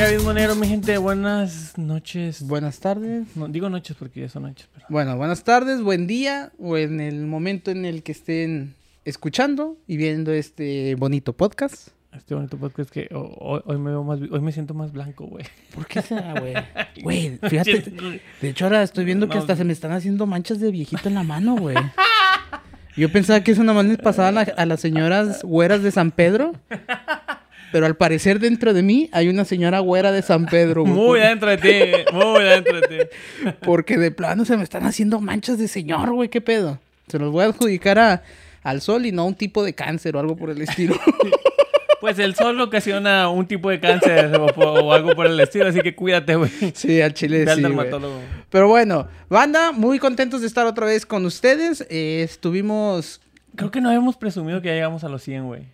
¿Qué ha habido, monero, mi gente? Buenas noches. Buenas tardes. No, digo noches porque ya son noches, pero... Bueno, buenas tardes, buen día o en el momento en el que estén escuchando y viendo este bonito podcast. Este bonito podcast que ho- hoy, hoy me veo más... Hoy me siento más blanco, güey. ¿Por qué será, güey? Güey, fíjate. De hecho, ahora estoy viendo que No. hasta se me están haciendo manchas de viejito en la mano, güey. Yo pensaba que eso nada más les pasaba a, la- a las señoras güeras de San Pedro. Pero al parecer dentro de mí hay una señora güera de San Pedro, güey. Muy adentro de ti, muy adentro de ti. Porque de plano se me están haciendo manchas de señor, güey. ¿Qué pedo? Se los voy a adjudicar a, al sol y no a un tipo de cáncer o algo por el estilo. Pues el sol ocasiona un tipo de cáncer o, algo por el estilo, así que cuídate, güey. sí, al chile Ve al sí, dermatólogo. Pero bueno, banda, muy contentos de estar otra vez con ustedes. Eh, estuvimos... Creo que no habíamos presumido que ya llegamos a los 100, güey.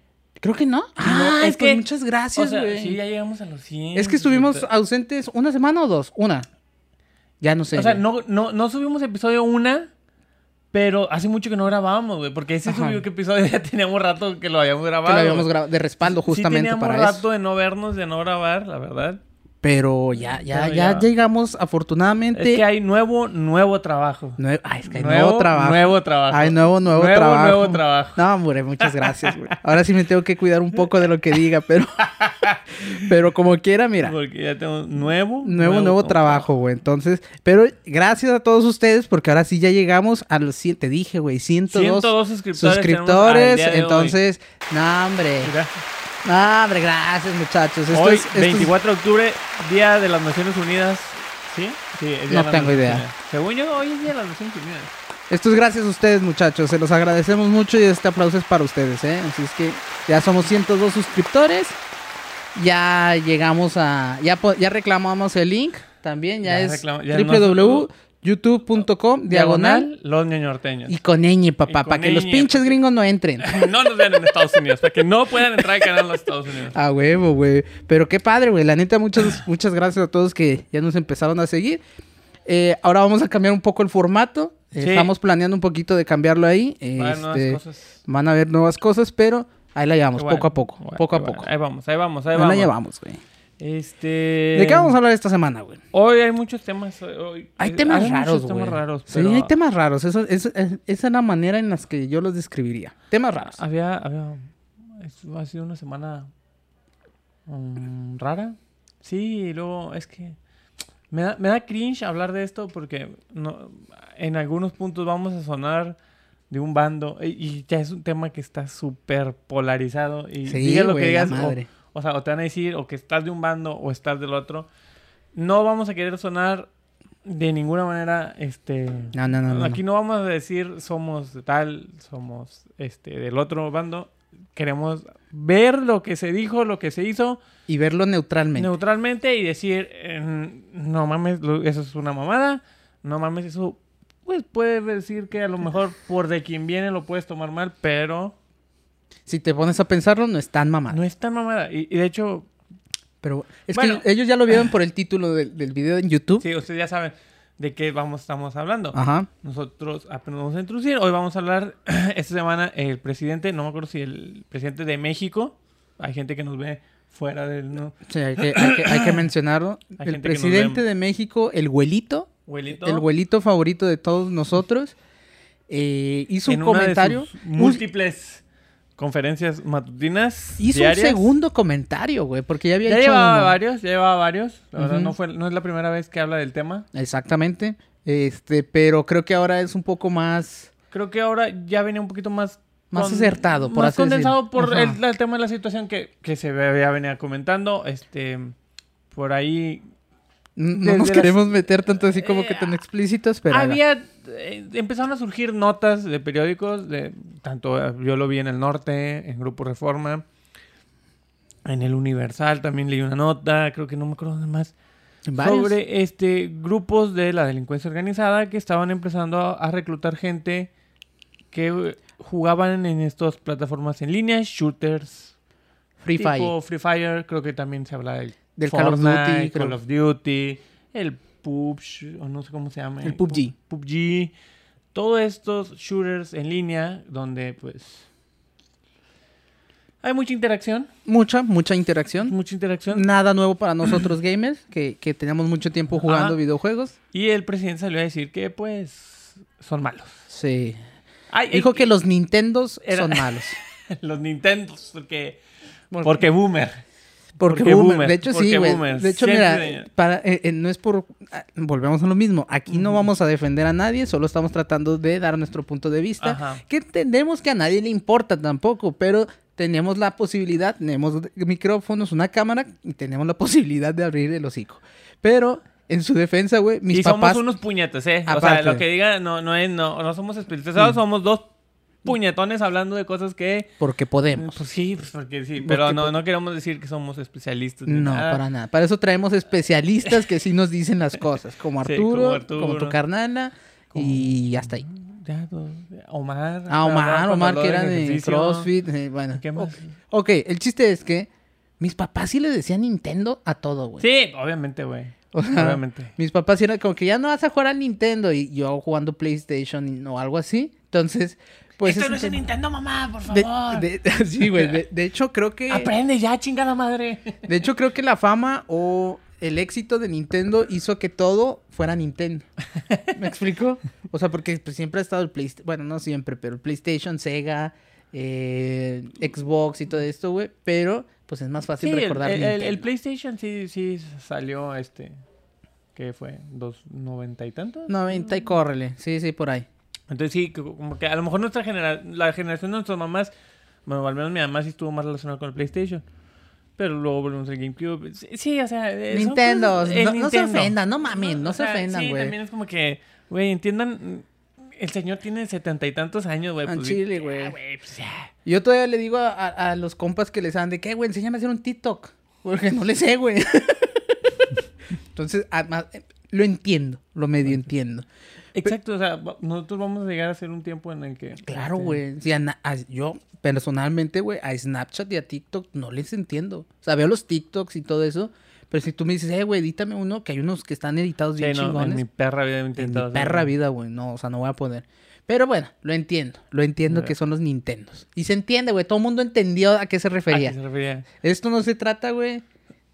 Creo que no. Ah, es es que- que... Muchas gracias, O sea, güey. sí, ya llegamos a los 100. Es que estuvimos ausentes una semana o dos. Una. Ya no sé. O sea, no, no, no subimos episodio una, pero hace mucho que no grabábamos, güey. Porque ese subió que episodio ya teníamos rato que lo habíamos Que grabado. lo habíamos grabado de respaldo Sí justamente teníamos para rato eso. de no vernos, de no grabar, la verdad. Pero ya, ya, Pero ya, ya. llegamos afortunadamente. Es que hay nuevo, nuevo trabajo. Nue- Ay, es que hay nuevo, trabajo. Nuevo trabajo. Hay nuevo, nuevo, Nuevo, trabajo. nuevo trabajo. No, hombre, muchas gracias, güey. Ahora sí me tengo que cuidar un poco de lo que diga, pero... pero como quiera, mira. Porque ya tengo nuevo. Nuevo, nuevo trabajo, güey. Entonces, pero gracias a todos ustedes porque ahora sí ya llegamos a los 100, te dije, güey, 102, 102 suscriptores. suscriptores. Entonces, no, hombre. Mira, No, hombre, gracias, muchachos. Esto hoy, es- esto es- 24 de octubre, Día de las Naciones Unidas. ¿Sí? Sí, es Día No de las tengo Naciones idea. Unidas. Según yo, hoy es Día de las Naciones Unidas. Esto es gracias a ustedes, muchachos. Se los agradecemos mucho y este aplauso es para ustedes, ¿eh? Así es que ya somos 102 suscriptores. Ya llegamos a... Ya, po- ya reclamamos el link también. Ya, Ya es reclama- ya www.youtube.com diagonal Los ñoñorteños. y con ñ, papá, para que los pinches gringos no entren. No nos vean en Estados Unidos, para que no puedan entrar al canal de los Estados Unidos. A huevo, güey. Pero qué padre, güey. La neta, muchas, muchas gracias a todos que ya nos empezaron a seguir. Eh, ahora vamos a cambiar un poco el formato. Eh, Sí. Estamos planeando un poquito de cambiarlo ahí. Va a haber nuevas Este, cosas. Van a haber nuevas cosas, pero ahí la llevamos, Bueno, poco a poco. bueno, poco a bueno. poco. Ahí vamos, ahí vamos, ahí Ahí vamos. la llevamos, güey. Este... ¿De qué vamos a hablar esta semana, güey? Hoy hay muchos temas. hoy- Hay temas raros, güey. temas raros, Sí, hay temas raros. Eso, eso- es- esa es la manera en las que yo los describiría. Temas raros. Había, había... Ha sido una semana... mm, rara. Sí, y luego es que... Me da, me da cringe hablar de esto porque no, en algunos puntos vamos a sonar de un bando y, y ya es un tema que está súper polarizado y Sí, digas lo güey, que digas madre. O, sea, o te van a decir o que estás de un bando o estás del otro. No vamos a querer sonar de ninguna manera este No, no, no. Aquí no. no vamos a decir somos de tal, somos este del otro bando. Queremos ver lo que se dijo, lo que se hizo Y verlo neutralmente. neutralmente y decir, eh, no mames, eso es una mamada, no mames, eso, pues puedes decir que a lo mejor por de quien viene lo puedes tomar mal, pero si te pones a pensarlo, no es tan mamado. no es tan mamada. Y, y de hecho, Pero es Bueno. que ellos ya lo vieron por el título del, del video en YouTube. sí, ustedes ya saben de qué vamos, estamos hablando. Ajá. Nosotros apenas vamos a introducir. Hoy vamos a hablar esta semana el presidente, no me acuerdo si el presidente de México, hay gente que nos ve fuera del no, Sí, hay que, hay que, hay que mencionarlo. Hay el presidente de México, el güelito, abuelito. el güelito favorito de todos nosotros, eh, hizo en un comentario. múltiples conferencias matutinas. hizo diarias. un segundo comentario, güey, porque ya había Ya hecho llevaba uno. varios, ya llevaba varios. La verdad, no, fue, no es la primera vez que habla del tema. Exactamente. Este, pero creo que ahora es un poco más. Creo que ahora ya venía un poquito más... Más acertado, por más así condensado por el, el tema de la situación que, que se había venía comentando. Este, por ahí No Desde nos las- queremos meter tanto así como que Eh, tan explícitos, pero. había eh, empezaron a surgir notas de periódicos de tanto eh, yo lo vi en el norte en Grupo Reforma en el Universal también leí una nota creo que no me acuerdo dónde más Varios. sobre este grupos de la delincuencia organizada que estaban empezando a, a reclutar gente que eh, jugaban en estas plataformas en línea shooters Free Fire. tipo Free Fire creo que también se habla del, Del Call of Duty, creo. Call of Duty el PUBG o no sé cómo se llama El PUBG. PUBG, todos estos shooters en línea donde pues Hay mucha interacción, Mucha, mucha interacción. mucha interacción. Nada nuevo para nosotros gamers, que, que tenemos mucho tiempo jugando videojuegos. Y el presidente salió a decir que, pues, son malos. Sí. Ay, Dijo eh, que los Nintendos Era- son malos. los Nintendos, porque... Porque boomer. Porque, Porque boomer. boomer, De hecho, sí, porque güey. boomer. De hecho, Siempre, mira, para, eh, eh, no es por... ah, Volvemos a lo mismo. Aquí no vamos a defender a nadie, solo estamos tratando de dar nuestro punto de vista. Ajá. Que entendemos que a nadie le importa tampoco, pero tenemos la posibilidad, tenemos micrófonos, una cámara y tenemos la posibilidad de abrir el hocico. Pero, en su defensa, güey, mis y papás... somos unos puñetes, ¿eh? O sea, Aparte. lo que diga no, no, es, no, no somos especializados, somos dos puñetones hablando de cosas que... Porque podemos. Pues sí, pues porque sí, pero Porque, no, no queremos decir que somos especialistas. ni No, nada. para nada. Para eso traemos especialistas que sí nos dicen las cosas, como Arturo, como como, Arturo. tu carnala, y hasta ahí. Ya. Omar. Ah, Omar, Omar que era de ejercicio. CrossFit, eh, bueno. ¿Qué más? Ok, el chiste es que mis papás sí le decían Nintendo a todo, güey. Sí, obviamente, güey. O sea, Obviamente. Mis papás sí eran como que ya no vas a jugar a Nintendo y yo jugando PlayStation o algo así. Entonces, pues... Esto es no es un Nintendo, mamá, por favor. de- sí, güey. De, de hecho, creo que... Aprende ya, chingada madre. De hecho, creo que la fama o el éxito de Nintendo hizo que todo fuera Nintendo. ¿Me explico? O sea, porque pues, siempre ha estado el PlayStation, bueno, no siempre, pero el PlayStation, Sega, eh, Xbox y todo esto, güey. Pero, pues es más fácil Sí, recordar el- Nintendo. el PlayStation sí, sí salió este. ¿Qué fue? ¿Dos noventa y tantos? 90 y córrele. Sí, sí, por ahí. Entonces sí, como que a lo mejor nuestra generación, la generación de nuestras mamás, bueno, al menos mi mamá sí estuvo más relacionada con el PlayStation. Pero luego volvemos al GameCube. Sí, o sea, son Nintendo, cosas- no, no se Nintendo. ofendan, no mamen, no o se sea, ofendan, Sí, güey. también es como que, güey, entiendan, el señor tiene setenta y tantos años, güey. Pues, chile, güey. pues. Yo todavía le digo a, a- a los compas que les dan de que, güey, enséñame a hacer un TikTok. Porque no le sé, güey. Entonces, además, eh, lo entiendo, lo medio entiendo. Exacto, o sea, nosotros vamos a llegar a ser un tiempo en el que... Claro, este, güey. Sí, a a- yo, personalmente, güey, a Snapchat y a TikTok no les entiendo. O sea, veo los TikToks y todo eso. Pero si tú me dices, eh, güey, edítame uno, que hay unos que están editados Sí, bien no, chingones. en mi perra vida he En mi hacer perra vida, güey. No, o sea, no voy a poder. Pero bueno, lo entiendo. Lo entiendo que son los Nintendos. Y se entiende, güey. Todo el mundo entendió a qué se ¿A refería. qué se refería? Esto no se trata, güey,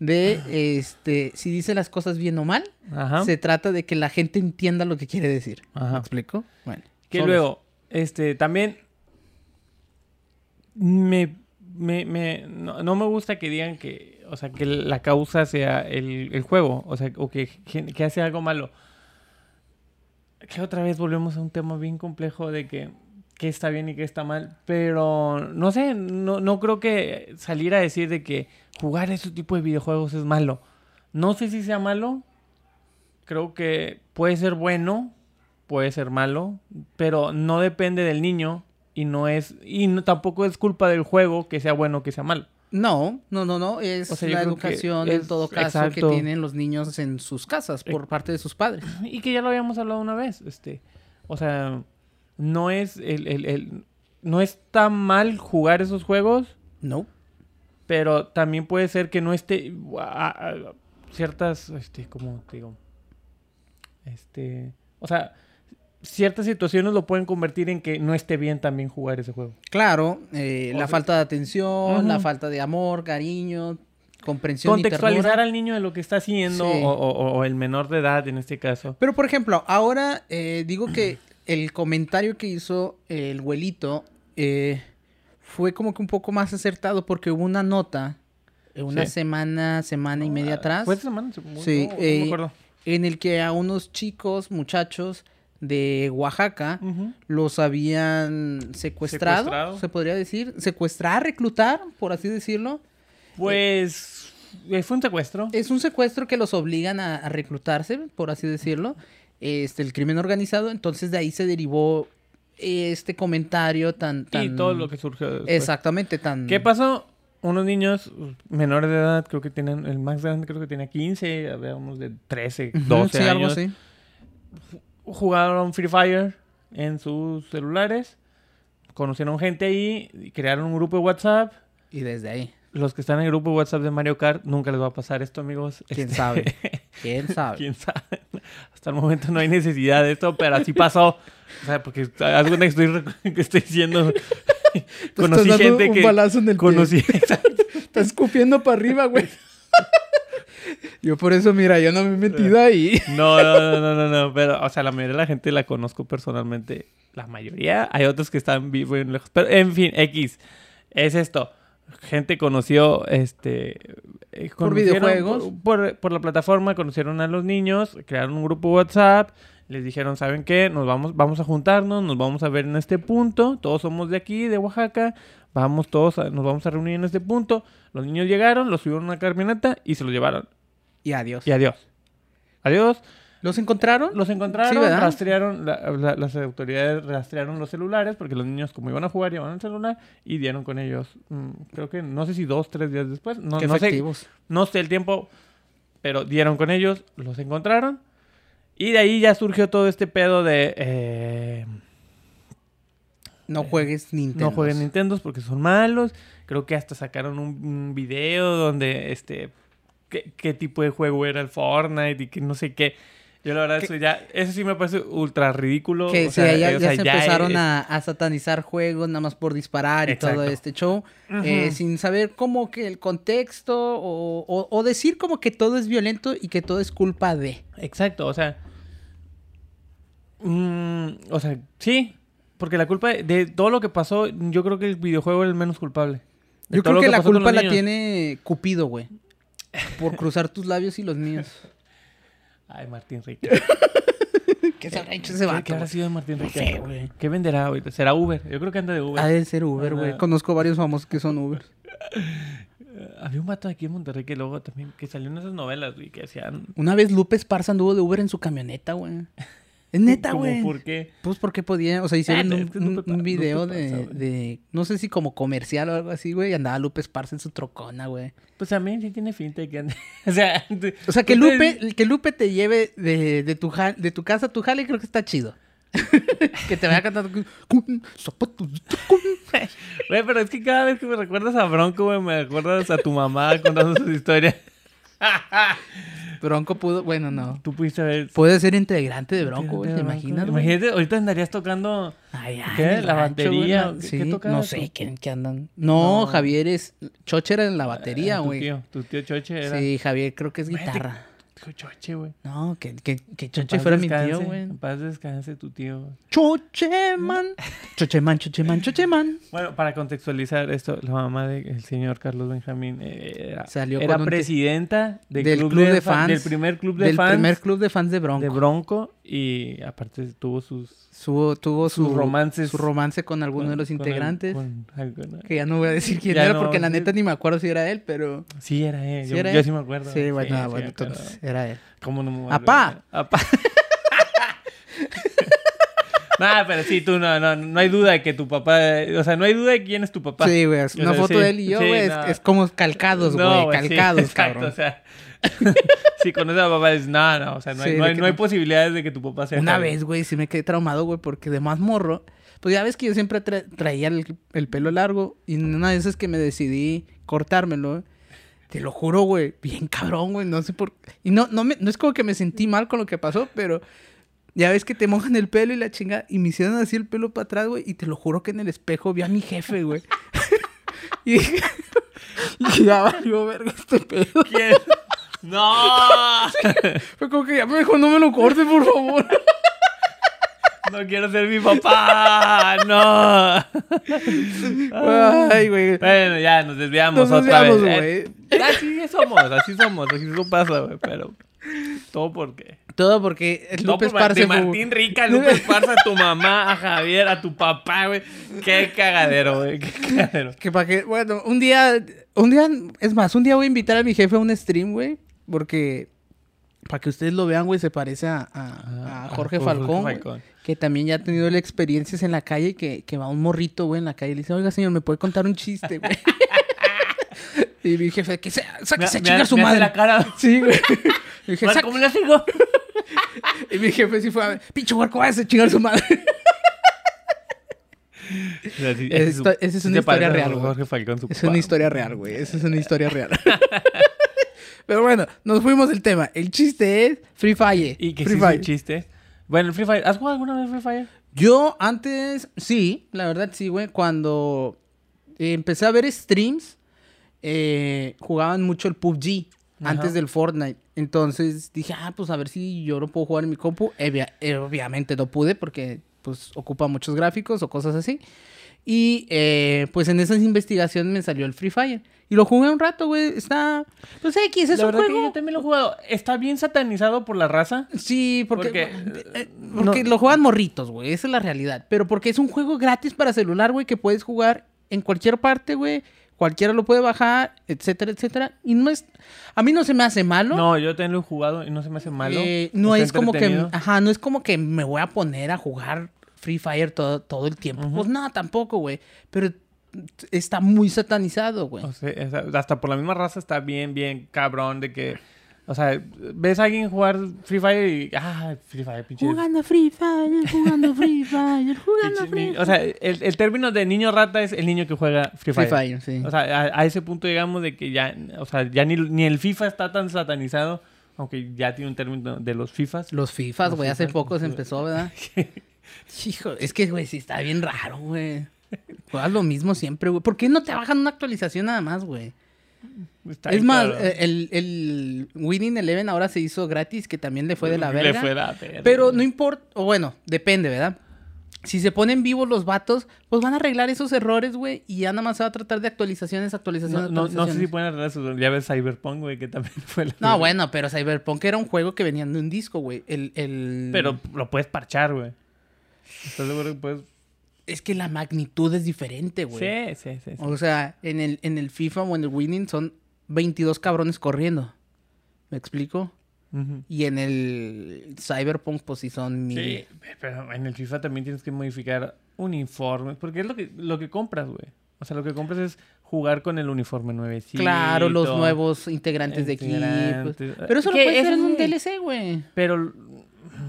de este si dice las cosas bien o mal. Ajá. Se trata de que la gente entienda lo que quiere decir. ¿Me Ajá. explico? Bueno. Que luego, este, también me, me, me- no, no me gusta que digan que, o sea, que la causa sea el, el juego, o sea, o que, que hace algo malo. Que otra vez volvemos a un tema bien complejo de que qué está bien y qué está mal, pero no sé, no, no creo que salir a decir de que jugar ese tipo de videojuegos es malo. No sé si sea malo, creo que puede ser bueno, puede ser malo, pero no depende del niño y no es y no- tampoco es culpa del juego que sea bueno o que sea malo. No, no, no, no. Es O sea, yo la educación, en todo caso, exacto. que tienen los niños en sus casas por parte de sus padres. Y que ya lo habíamos hablado una vez, este, o sea, no es el, el- el- no está mal jugar esos juegos, No. pero también puede ser que no esté a- a- ciertas, este, como te digo, este, o sea, ciertas situaciones lo pueden convertir en que no esté bien también jugar ese juego. Claro, eh, la sea- falta de atención, la falta de amor, cariño, comprensión Contextualizar al niño de lo que está haciendo Sí. o, o- o el menor de edad en este caso. Pero, por ejemplo, ahora eh, digo que el comentario que hizo el güelito eh, fue como que un poco más acertado porque hubo una nota eh, una Sí. semana, semana y media atrás ¿Fue semana? Sí, No, no eh, me acuerdo. en el que a unos chicos, muchachos de Oaxaca los habían secuestrado, Secuestrado. se podría decir, secuestrar, reclutar, por así decirlo. Pues eh, fue un secuestro. Es un secuestro que los obligan a, a reclutarse, por así decirlo. Este, el crimen organizado. Entonces de ahí se derivó este comentario tan. tan... Y todo lo que surgió después. Exactamente, tan. ¿Qué pasó? Unos niños menores de edad, creo que tienen, el más grande creo que tenía 15, había unos de 13, Ujú, 12 sí, algo años. así. Jugaron Free Fire en sus celulares, conocieron gente ahí, crearon un grupo de WhatsApp. Y desde ahí. Los que están en el grupo de WhatsApp de Mario Kart, nunca les va a pasar esto, amigos. ¿Quién Este, sabe? ¿Quién sabe? ¿Quién sabe? Hasta el momento no hay necesidad de esto, pero así pasó. O sea, porque que estoy, estoy diciendo conocí dando gente un que... balazo en el conocí. Está escupiendo para arriba, güey. Yo por eso, mira, yo no me he metido ahí. No, no, no, no, no, no, pero, o sea, la mayoría de la gente la conozco personalmente. La mayoría, hay otros que están muy lejos. Pero, en fin, X, es esto. Gente conoció, este... eh, Por videojuegos. Por, por- por la plataforma, conocieron a los niños, crearon un grupo WhatsApp, les dijeron, ¿saben qué? Nos vamos, vamos a juntarnos, nos vamos a ver en este punto, todos somos de aquí, de Oaxaca, vamos todos, a- nos vamos a reunir en este punto. Los niños llegaron, los subieron a una camioneta y se los llevaron. Y adiós. Y adiós. Adiós. ¿Los encontraron? Los encontraron, rastrearon, la- la- las autoridades rastrearon los celulares porque los niños como iban a jugar llevaban el celular y dieron con ellos, mm, creo que no sé si dos, tres días después, no, sé, no sé el tiempo, pero dieron con ellos, los encontraron y de ahí ya surgió todo este pedo de eh, No juegues Nintendo. no jueguen Nintendos porque son malos, creo que hasta sacaron un, un video donde este qué, qué tipo de juego era el Fortnite y que no sé qué. Yo la verdad Que- eso ya eso sí me parece ultra ridículo. Que o sea, ya, eh, o ya sea, se ya empezaron es- a, a satanizar juegos nada más por disparar y todo este show. Eh, sin saber como que el contexto o, o- o decir como que todo es violento y que todo es culpa de. Exacto, o sea. mm, o sea, sí. Porque la culpa de, de todo lo que pasó, yo creo que el videojuego es el menos culpable. Yo creo que la culpa la tiene Cupido, güey. Por cruzar tus labios y los míos. Ay, Martín Rique. ¿Qué se habrá hecho ¿Qué, ese qué vato? habrá güey? sido de Martín No Rique? sé, güey. ¿Qué venderá ahorita? ¿Será Uber? Yo creo que anda de Uber. Ha de ser Uber, güey. Conozco varios famosos que son Uber. Eh, Había un vato aquí en Monterrey que luego también, que salió en esas novelas, güey, que hacían... Una vez Lupe Esparza anduvo de Uber en su camioneta, güey. Es neta, güey. ¿Por qué? Pues porque podía, o sea, hicieron Ah, un, video Lupe de, no sé si como comercial o algo así, güey, y andaba Lupe Esparza en su trocona, güey. Pues también sí tiene finta de que ande... o sea... O sea, que Lupe, que Lupe te lleve de, de tu, ja- de tu casa a tu jale, creo que está chido. que te vaya cantando con zapatos. Güey, pero es que cada vez que me recuerdas a Bronco, güey, me recuerdas a tu mamá contando sus historias. Bronco pudo, bueno, no. Tú pudiste ver... Puede ser integrante de Bronco, güey, ¿te Bronco. imaginas? güey? Imagínate, ahorita andarías tocando... Ay, ay, ¿Qué? ¿La rancho, batería? güey, ¿Qué- sí, qué No sé, ¿quién, qué andan? No, No. Javier es... Choche era en la batería, Eh, tu güey. tío, tu tío Choche era... Sí, Javier creo que es guitarra. Tío Choche, güey. No, que, que, que Choche fuera mi tío, güey. En paz descanse tu tío. Chocheman. Chocheman, Chocheman, Chocheman. Bueno, para contextualizar esto, la mamá del señor Carlos Benjamín eh, era, Salió era presidenta del, del club, club de, de fa- fans. Del primer club de Del fans primer club de fans de Bronco. de Bronco. Y aparte tuvo sus, Su- tuvo su, sus romances. su romance con alguno de los con- con el- integrantes. con alguno- Que ya no voy a decir quién era no porque la neta ni me acuerdo si era él, pero... Sí, era él. ¿Sí yo, era yo él? sí me acuerdo. Sí, bueno, ah, sí bueno, me acuerdo. entonces era él. ¿Cómo no me voy a ¡Apá! ¡Apá! Nah, pero sí, tú no, no, no hay duda de que tu papá, o sea, no hay duda de quién es tu papá. Sí, güey, es O una sea, foto sí, de él y yo, sí, güey, es- no. es, como calcados, No, güey, sí, calcados, exacto, cabrón. o sea, si conoces a papá, es no, no, o sea, no hay, no no posibilidades de que tu papá sea Una vez, güey, sí me quedé traumado, güey, porque de más morro, pues ya ves que yo siempre tra- traía el, el pelo largo y una de esas que me decidí cortármelo, te lo juro, güey, bien cabrón, güey, no sé por Y no, no, me, no es como que me sentí mal con lo que pasó, pero ya ves que te mojan el pelo y la chinga y me hicieron así el pelo para atrás, güey, y te lo juro que en el espejo vi a mi jefe, güey. y dije, ya valió verga este pedo. ¿Quién? ¡No! Fue como que ya me dijo, no me lo cortes, por favor. ¡No quiero ser mi papá! ¡No! Ay, güey. Bueno, ya nos desviamos Nos otra desviamos, vez. Eh, así somos, así somos, así eso pasa, güey, pero todo porque Todo porque Lupe Esparza Martín Rica, Lupe Esparza, a tu mamá, a Javier, a tu papá, güey. Qué cagadero, güey, qué cagadero. Que para que, bueno, un día, un día, es más, un día voy a invitar a mi jefe a un stream, güey, porque para que ustedes lo vean, güey, se parece a, a- a Jorge Falcón, güey, que también ya ha tenido experiencias en la calle, que, que va un morrito, güey, en la calle y le dice, oiga, señor, ¿me puede contar un chiste, güey? y mi jefe, que se, Me, sáquese a me- chingar a su me hace madre. la cara. Sí, güey. Y dije. ¿Cómo le? Y mi jefe sí fue a ver, pinche huerco, váyase a chingar su madre. Esto- esa es una historia real, güey. Es una historia real, güey. Esa es una historia real. Pero bueno, nos fuimos del tema. El chiste es Free Fire. Y que Free Fire. chiste. Bueno, el Free Fire. ¿Has jugado alguna vez Free Fire? Yo antes, sí, la verdad sí, güey. Cuando empecé a ver streams, eh, jugaban mucho el PUBG Ajá. antes del Fortnite. Entonces dije, ah, pues a ver si yo lo puedo jugar en mi compu. Eh, obviamente no pude porque pues ocupa muchos gráficos o cosas así. Y eh, pues en esas investigaciones me salió el Free Fire. Y lo jugué un rato, güey. Está... Pues X, es la un verdad juego... que yo también lo he jugado. Está bien satanizado por la raza. Sí, porque, Porque, eh, no- porque lo juegan morritos, güey. Esa es la realidad. Pero porque es un juego gratis para celular, güey, que puedes jugar en cualquier parte, güey. Cualquiera lo puede bajar, etcétera, etcétera. Y no es. A mí no se me hace malo. No, yo también lo he jugado y no se me hace malo. Eh, no Está es como que. Ajá, no es como que me voy a poner a jugar Free Fire todo, todo el tiempo. Pues no, tampoco, güey. Pero está muy satanizado, güey. O sea, es- hasta por la misma raza está bien, bien cabrón de que... O sea, ves a alguien jugar Free Fire y... Ah, Free Fire, pinche... Jugando Free Fire, jugando Free Fire, jugando Free Fire. O sea, el, el término de niño rata es el niño que juega Free Free Fire. Fire, sí. O sea, a, a ese punto llegamos de que ya... O sea, ya ni, ni el FIFA está tan satanizado, aunque ya tiene un término de los FIFAs. Los FIFAs, güey, hace poco se empezó, ¿verdad? Hijo, es que, güey, sí está bien raro, güey. Juegas lo mismo siempre, güey. ¿Por qué no te bajan una actualización nada más, güey? Está Es más, eh, el, el Winning Eleven ahora se hizo gratis, que también le fue de la Le verga. fue de la verga. Pero no importa, o bueno, depende, ¿verdad? Si se ponen vivos los vatos, pues van a arreglar esos errores, güey, y ya nada más se va a tratar de actualizaciones, actualizaciones, No, no, no sé si pueden arreglar eso. Ya ves Cyberpunk, güey, que también fue la No, bueno, pero Cyberpunk era un juego que venía de un disco, güey. El, el... Pero lo puedes parchar, güey. ¿Estás seguro que puedes...? Es que la magnitud es diferente, güey. Sí, sí, sí. sí. O sea, en el, en el FIFA o en el Winning son 22 cabrones corriendo. ¿Me explico? Y en el Cyberpunk, pues sí son mil. Sí, pero en el FIFA también tienes que modificar uniformes, porque es lo que, lo que compras, güey. O sea, lo que compras es jugar con el uniforme nuevecito. Claro, los nuevos integrantes de Integrantes. equipos. Pero eso lo puedes eso hacer en un. DLC, güey. Pero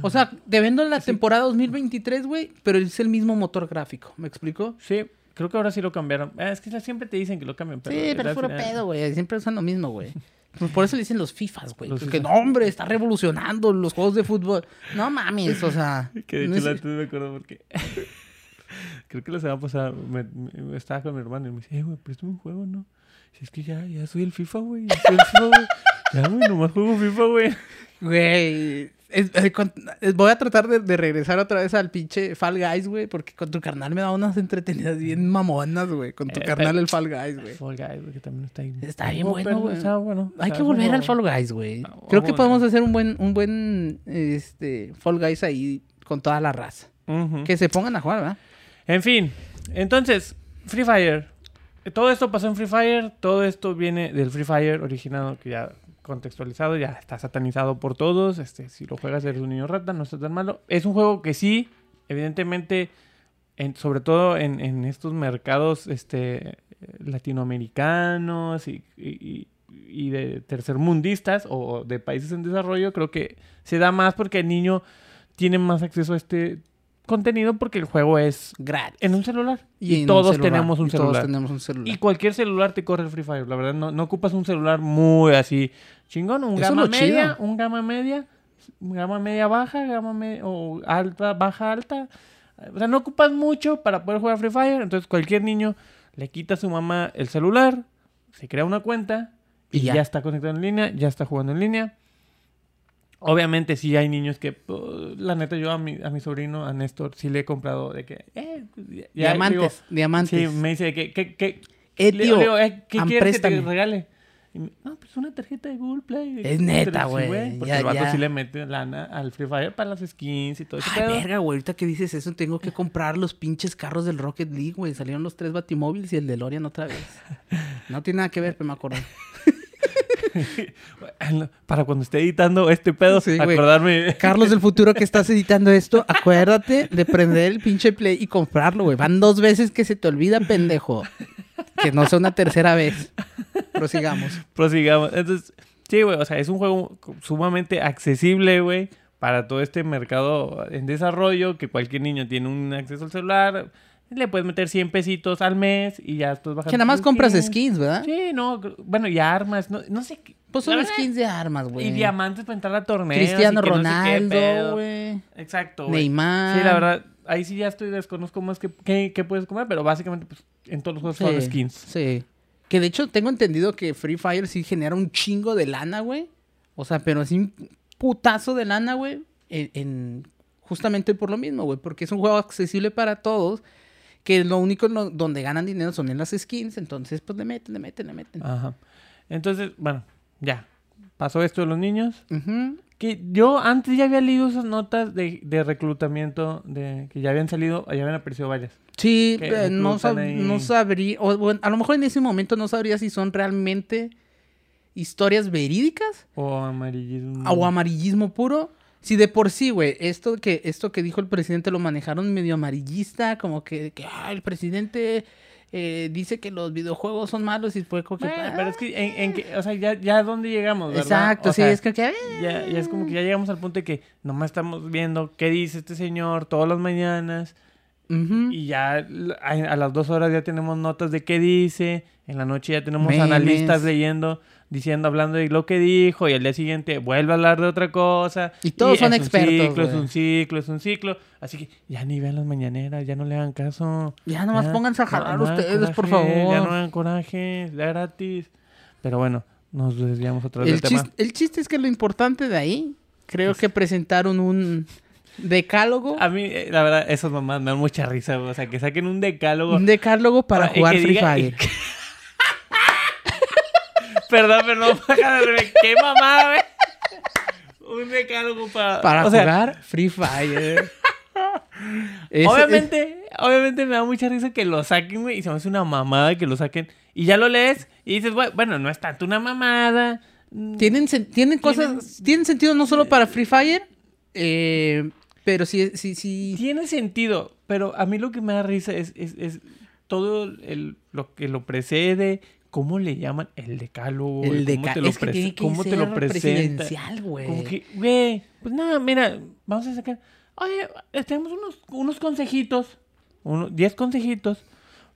O sea, te vendo la temporada 2023, güey, pero es el mismo motor gráfico. ¿Me explico? sí, creo que ahora sí lo cambiaron. Ah, es que siempre te dicen que lo cambian, pero... sí, pero es puro final- pedo, güey. Siempre usan lo mismo, güey. Pues por eso le dicen los FIFAs, güey. Porque, no, hombre, está revolucionando los juegos de fútbol. No mames, o sea. Que de no hecho es- la tuve, me acuerdo porque... Creo que la semana pasada me, me- estaba con mi hermano y me dice, eh, güey, préstame un juego, ¿no? Si es que ya, ya soy el FIFA, güey. Ya soy el FIFA, güey. Ya, güey, nomás juego FIFA, güey. Güey. es- eh, es- voy a tratar de, de regresar otra vez al pinche Fall Guys, güey, porque con tu carnal me da unas entretenidas bien mamonas, güey. Con tu Eh, carnal el Fall Guys, güey. Fall Guys, güey, que también está ahí. Está bien bueno, güey. Está bueno. Hay está que volver bueno. al Fall Guys, güey. Ah, Creo que podemos hacer un buen, un buen este, Fall Guys ahí con toda la raza. Que se pongan a jugar, ¿verdad? En fin, entonces, Free Fire. Todo esto pasó en Free Fire, todo esto viene del Free Fire originado, que ya contextualizado, ya está satanizado por todos. Este, si lo juegas eres un niño rata, no está tan malo. Es un juego que sí, evidentemente, en- sobre todo en, en estos mercados este, latinoamericanos y, y- y de tercermundistas o de países en desarrollo, creo que se da más porque el niño tiene más acceso a este contenido porque el juego es Gratis. en un celular. Y, un todos celular, tenemos un y celular. Todos tenemos un celular. Y cualquier celular te corre el Free Fire. La verdad, no, no ocupas un celular muy así chingón. Un Eso gama media, chido. un gama media, gama media baja, gama media o alta, baja, alta. O sea, no ocupas mucho para poder jugar Free Fire. Entonces, cualquier niño le quita a su mamá el celular, se crea una cuenta y, Y ya. ya. está conectado en línea, ya está jugando en línea. Obviamente sí hay niños que, pues, la neta, yo a mi, a mi sobrino, a Néstor, sí le he comprado de que... Eh, pues, ya- diamantes, digo, diamantes. Sí, me dice de que, que, que Eh, le- tío, le digo, eh, ¿qué quieres que te regale? Y me- no, pues una tarjeta de Google Play. Es neta, güey, porque ya- el vato ya. sí le mete lana al Free Fire para las skins y todo ese Ay, verga, güey. Ahorita que dices eso, tengo que comprar los pinches carros del Rocket League, güey. Salieron los tres Batimóviles y el DeLorean otra vez. No tiene nada que ver, pero me acuerdo. Para cuando esté editando este pedo, Sí, acordarme. Carlos del futuro que estás editando esto, acuérdate de prender el pinche play y comprarlo, güey. Van dos veces que se te olvida, pendejo. Que no sea una tercera vez. Prosigamos. Prosigamos. Entonces, sí, güey, o sea, es un juego sumamente accesible, güey, para todo este mercado en desarrollo, que cualquier niño tiene un acceso al celular. Le puedes meter 100 pesitos al mes y ya después bajas Que nada más compras skins, ¿verdad? Sí, no, bueno, y armas, no, no sé. qué- Pues son skins de armas, güey. Y diamantes para entrar a torneos. Cristiano y que no sé qué Ronaldo, güey. Exacto. Neymar. Sí, la verdad, ahí sí ya estoy desconozco más que, qué puedes comer, pero básicamente pues en todos los juegos son Sí, skins. Sí. Que de hecho tengo entendido que Free Fire sí genera un chingo de lana, güey. O sea, pero así un putazo de lana, güey. En, en- justamente por lo mismo, güey. Porque es un juego accesible para todos. Que lo único donde ganan dinero son en las skins. Entonces, pues le meten, le meten, le meten. Ajá. Entonces, bueno, ya. Pasó esto de los niños. Ujú. Que yo antes ya había leído esas notas de, de reclutamiento de que ya habían salido, ya habían aparecido varias. Sí, eh, no, reclutan sab- ahí. no sabría. O, bueno, a lo mejor en ese momento no sabría si son realmente historias verídicas. O amarillismo. o amarillismo puro. Si de por sí, güey, esto que, esto que dijo el presidente lo manejaron medio amarillista, como que, que ah, el presidente eh, dice que los videojuegos son malos y fue como que... Bueno, pero es que, en, en que- o sea, ya, ya a dónde llegamos, ¿verdad? Exacto, O sí, sea, es que... ah, Ya, ya es como que ya llegamos al punto de que nomás estamos viendo qué dice este señor todas las mañanas y ya a, a las dos horas ya tenemos notas de qué dice, en la noche ya tenemos Memes. analistas leyendo, diciendo, hablando de lo que dijo y al día siguiente vuelve a hablar de otra cosa. Y todos son es expertos, Un ciclo, es un ciclo, es un ciclo. Así que ya ni vean las mañaneras, ya no le hagan caso. Ya nomás pónganse a jalar no ustedes, por coraje, favor. Ya no hagan coraje, ya gratis. Pero bueno, nos desviamos otra vez el, del tema. chiste, el chiste es que lo importante de ahí, creo que presentaron un decálogo. A mí, eh, la verdad, esas mamás me dan mucha risa. O sea, que saquen un decálogo. Un decálogo para y jugar Free diga- y Fire. perdón, perdón. ¡Qué mamada, güey! Un decálogo para... Para o sea, jugar Free Fire. Obviamente, obviamente me da mucha risa que lo saquen, güey. Y se me hace una mamada que lo saquen. Y ya lo lees y dices, bueno, no es tanto una mamada. mm, Tienen, tienen cosas, tienen sentido no solo para Free Fire, eh, pero sí, sí, sí. Tiene sentido, pero a mí lo que me da risa es, es, es todo el, lo que lo precede, cómo le llaman el decálogo, El lo, es que tiene que cómo te lo presenta. presidencial, güey. Como que, güey, pues nada, mira, vamos a sacar, oye, eh, tenemos unos, unos consejitos, unos 10 consejitos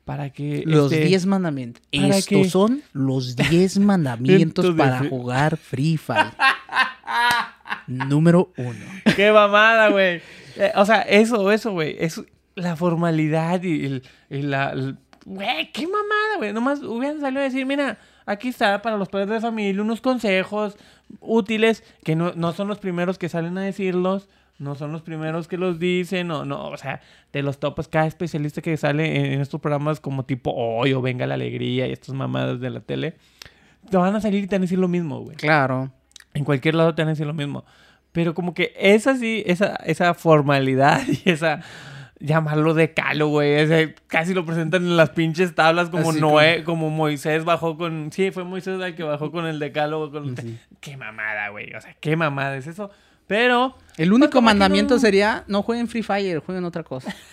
para que... Los este, 10 mandamientos. ¿para Estos son los 10 mandamientos Entonces, para jugar Free Fire. Número 1. ¡Qué mamada, güey! Eh, o sea, eso, eso, güey. Es la formalidad y, el- la... el- Güey, qué mamada, güey. Nomás hubieran salido a decir, mira, aquí está para los padres de familia unos consejos útiles que no, no son los primeros que salen a decirlos. No son los primeros que los dicen, no, no, o sea, te los topas cada especialista que sale en, en estos programas como tipo Hoy o Venga la Alegría y estas mamadas de la tele, te van a salir y te van a decir lo mismo, güey. Claro. En cualquier lado te van a decir lo mismo. Pero como que esa sí, esa, esa formalidad y esa llamarlo decálogo, güey. ese- casi lo presentan en las pinches tablas como Así Noé, como Moisés bajó con. Sí, fue Moisés el que bajó con el decálogo. Con... Sí. Qué mamada, güey. O sea, qué mamada es eso. Pero. El único que mandamiento no- sería no jueguen Free Fire, jueguen otra cosa.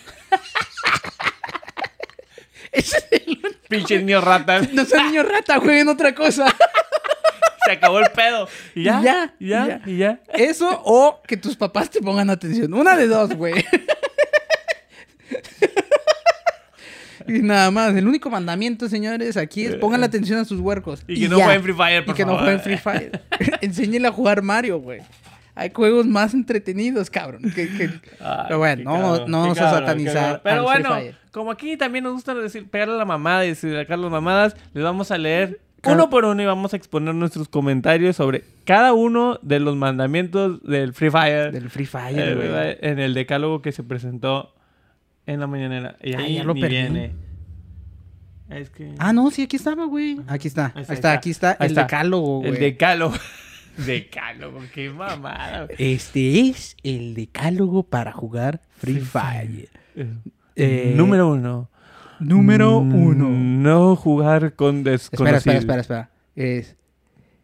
Ese es el único- Pinches niños ratas. No sean niños rata, jueguen otra cosa. Se acabó el pedo. Y ya, Y ya. y ya. Y ya. Eso o que tus papás te pongan atención. Una de dos, güey. Y nada más. El único mandamiento, señores, aquí es pongan atención a sus huercos. Y que no ya. jueguen Free Fire, Y por que no favor. jueguen Free Fire. Enséñenle a jugar Mario, güey. Hay juegos más entretenidos, cabrón. que- que- Ay, Pero bueno, no, cabrón, no vamos a satanizar. Pero Free bueno, Fire. como aquí también nos gusta decir, pegarle a la mamada y decir sacar las mamadas, les vamos a leer uno por uno y vamos a exponer nuestros comentarios sobre cada uno de los mandamientos del Free Fire, Del Free Fire, eh, en el decálogo que se presentó en la mañanera. Y Ah, ahí ya lo ni perdí. viene. Es que... Ah, no, sí, aquí estaba, güey. Aquí está. Ahí está, aquí está. Ahí el está. decálogo, güey. el decálogo. decálogo, qué mamada. güey. Este es el decálogo para jugar Free Fire. Eh, Número uno. Número Mm, uno. No jugar con Espera, desconocidos. espera, espera, espera. Es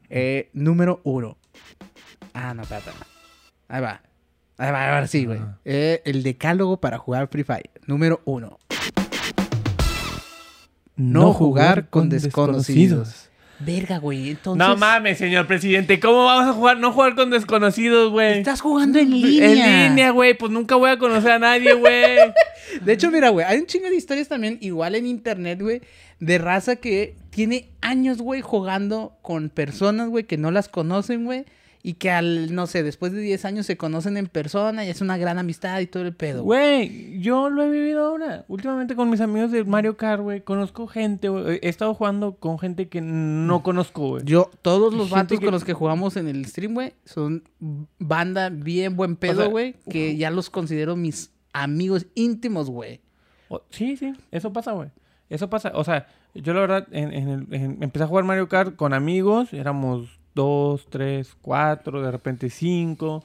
eh, número uno. Ah, no, espérate. Ahí va. Ahí va, ahora sí, güey. Eh, el decálogo para jugar Free Fire. Número uno. No jugar con desconocidos. Verga, güey. Entonces. No mames, señor presidente. ¿Cómo vamos a jugar? No jugar con desconocidos, güey. Estás jugando en línea. En línea, güey. Pues nunca voy a conocer a nadie, güey. De hecho, mira, güey, hay un chingo de historias también, igual en internet, güey, de raza que tiene años, güey, jugando con personas, güey, que no las conocen, güey. Y que al, no sé, después de 10 años se conocen en persona y es una gran amistad y todo el pedo. Güey, yo lo he vivido ahora. Últimamente con mis amigos de Mario Kart, güey. Conozco gente, güey. He estado jugando con gente que no conozco, güey. Yo, todos los vatos que- con los que jugamos en el stream, güey, son banda bien buen pedo, sea, güey, que ya los considero mis amigos íntimos, güey. Sí, sí, eso pasa, güey. Eso pasa. O sea, yo la verdad en, en el- en- empecé a jugar Mario Kart con amigos. Éramos dos, tres, cuatro, de repente cinco.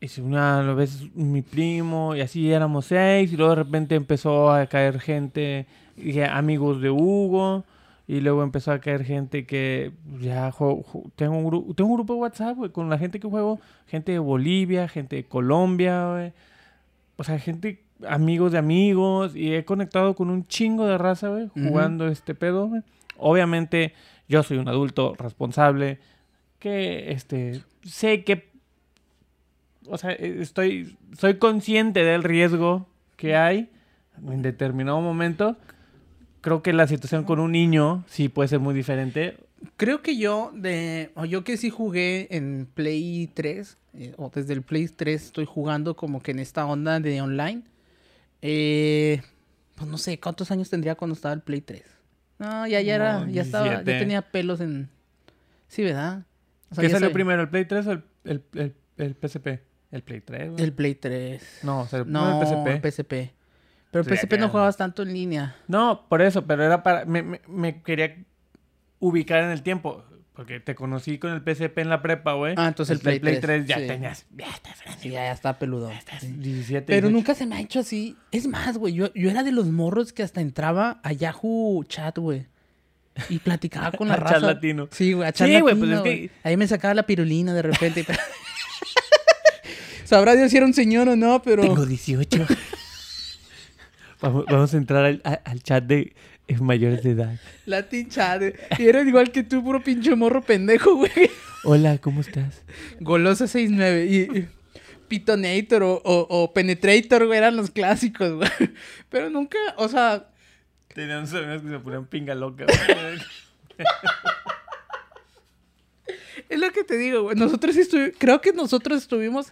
Y si una a veces mi primo, y así éramos seis. Y luego de repente empezó a caer gente, y amigos de Hugo. Y luego empezó a caer gente que ya tengo un, gru- tengo un grupo de WhatsApp, con la gente que juego. Gente de Bolivia, gente de Colombia, güey. O sea, gente, amigos de amigos. Y he conectado con un chingo de raza, Ujú. jugando este pedo. Obviamente, yo soy un adulto responsable. Que, este, sé que... O sea, eh, estoy... Soy consciente del riesgo que hay en determinado momento. Creo que la situación con un niño sí puede ser muy diferente. Creo que yo, de, o yo que sí jugué en Play 3, eh, o desde el Play 3 estoy jugando como que en esta onda de online. Eh, pues no sé, ¿cuántos años tendría cuando estaba el Play 3? No, ya, ya era, No, ya estaba, ya 17. tenía pelos en... Sí, ¿verdad? O sea, ¿Qué salió sabía- primero, el Play 3 o el, el, el, el PSP? El Play 3, güey. El Play 3. No, salió primero No, el PSP. el PSP. Pero el PSP no jugabas tanto en línea. No, por eso, pero era para. Me, me- me quería ubicar en el tiempo. Porque te conocí con el PSP en la prepa, güey. Ah, entonces el Desde Play 3, ya sí. tenías. Ya estás grande, Sí, ya, ya está peludo. estás Sí. 17. Pero 18. nunca se me ha hecho así. Es más, güey, yo, yo era de los morros que hasta entraba a Yahoo Chat, güey. Y platicaba con la A raza. Chat Latino. Sí, güey, a Chat Sí, güey, pues es güey. que- Ahí me sacaba la pirulina de repente. Sabrá Dios si era un señor o no, pero... Tengo 18. vamos, vamos a entrar al, al chat de eh, mayores de edad. Latin Chat. güey. Y era igual que tú, puro pinche morro pendejo, güey. Hola, ¿cómo estás? Golosa 69 y, y Pitonator o, o- o Penetrator, güey, eran los clásicos, güey. Pero nunca, o sea, Tenían unos amigos que se ponían pinga loca. güey. es lo que te digo, güey. Nosotros estu- creo que nosotros estuvimos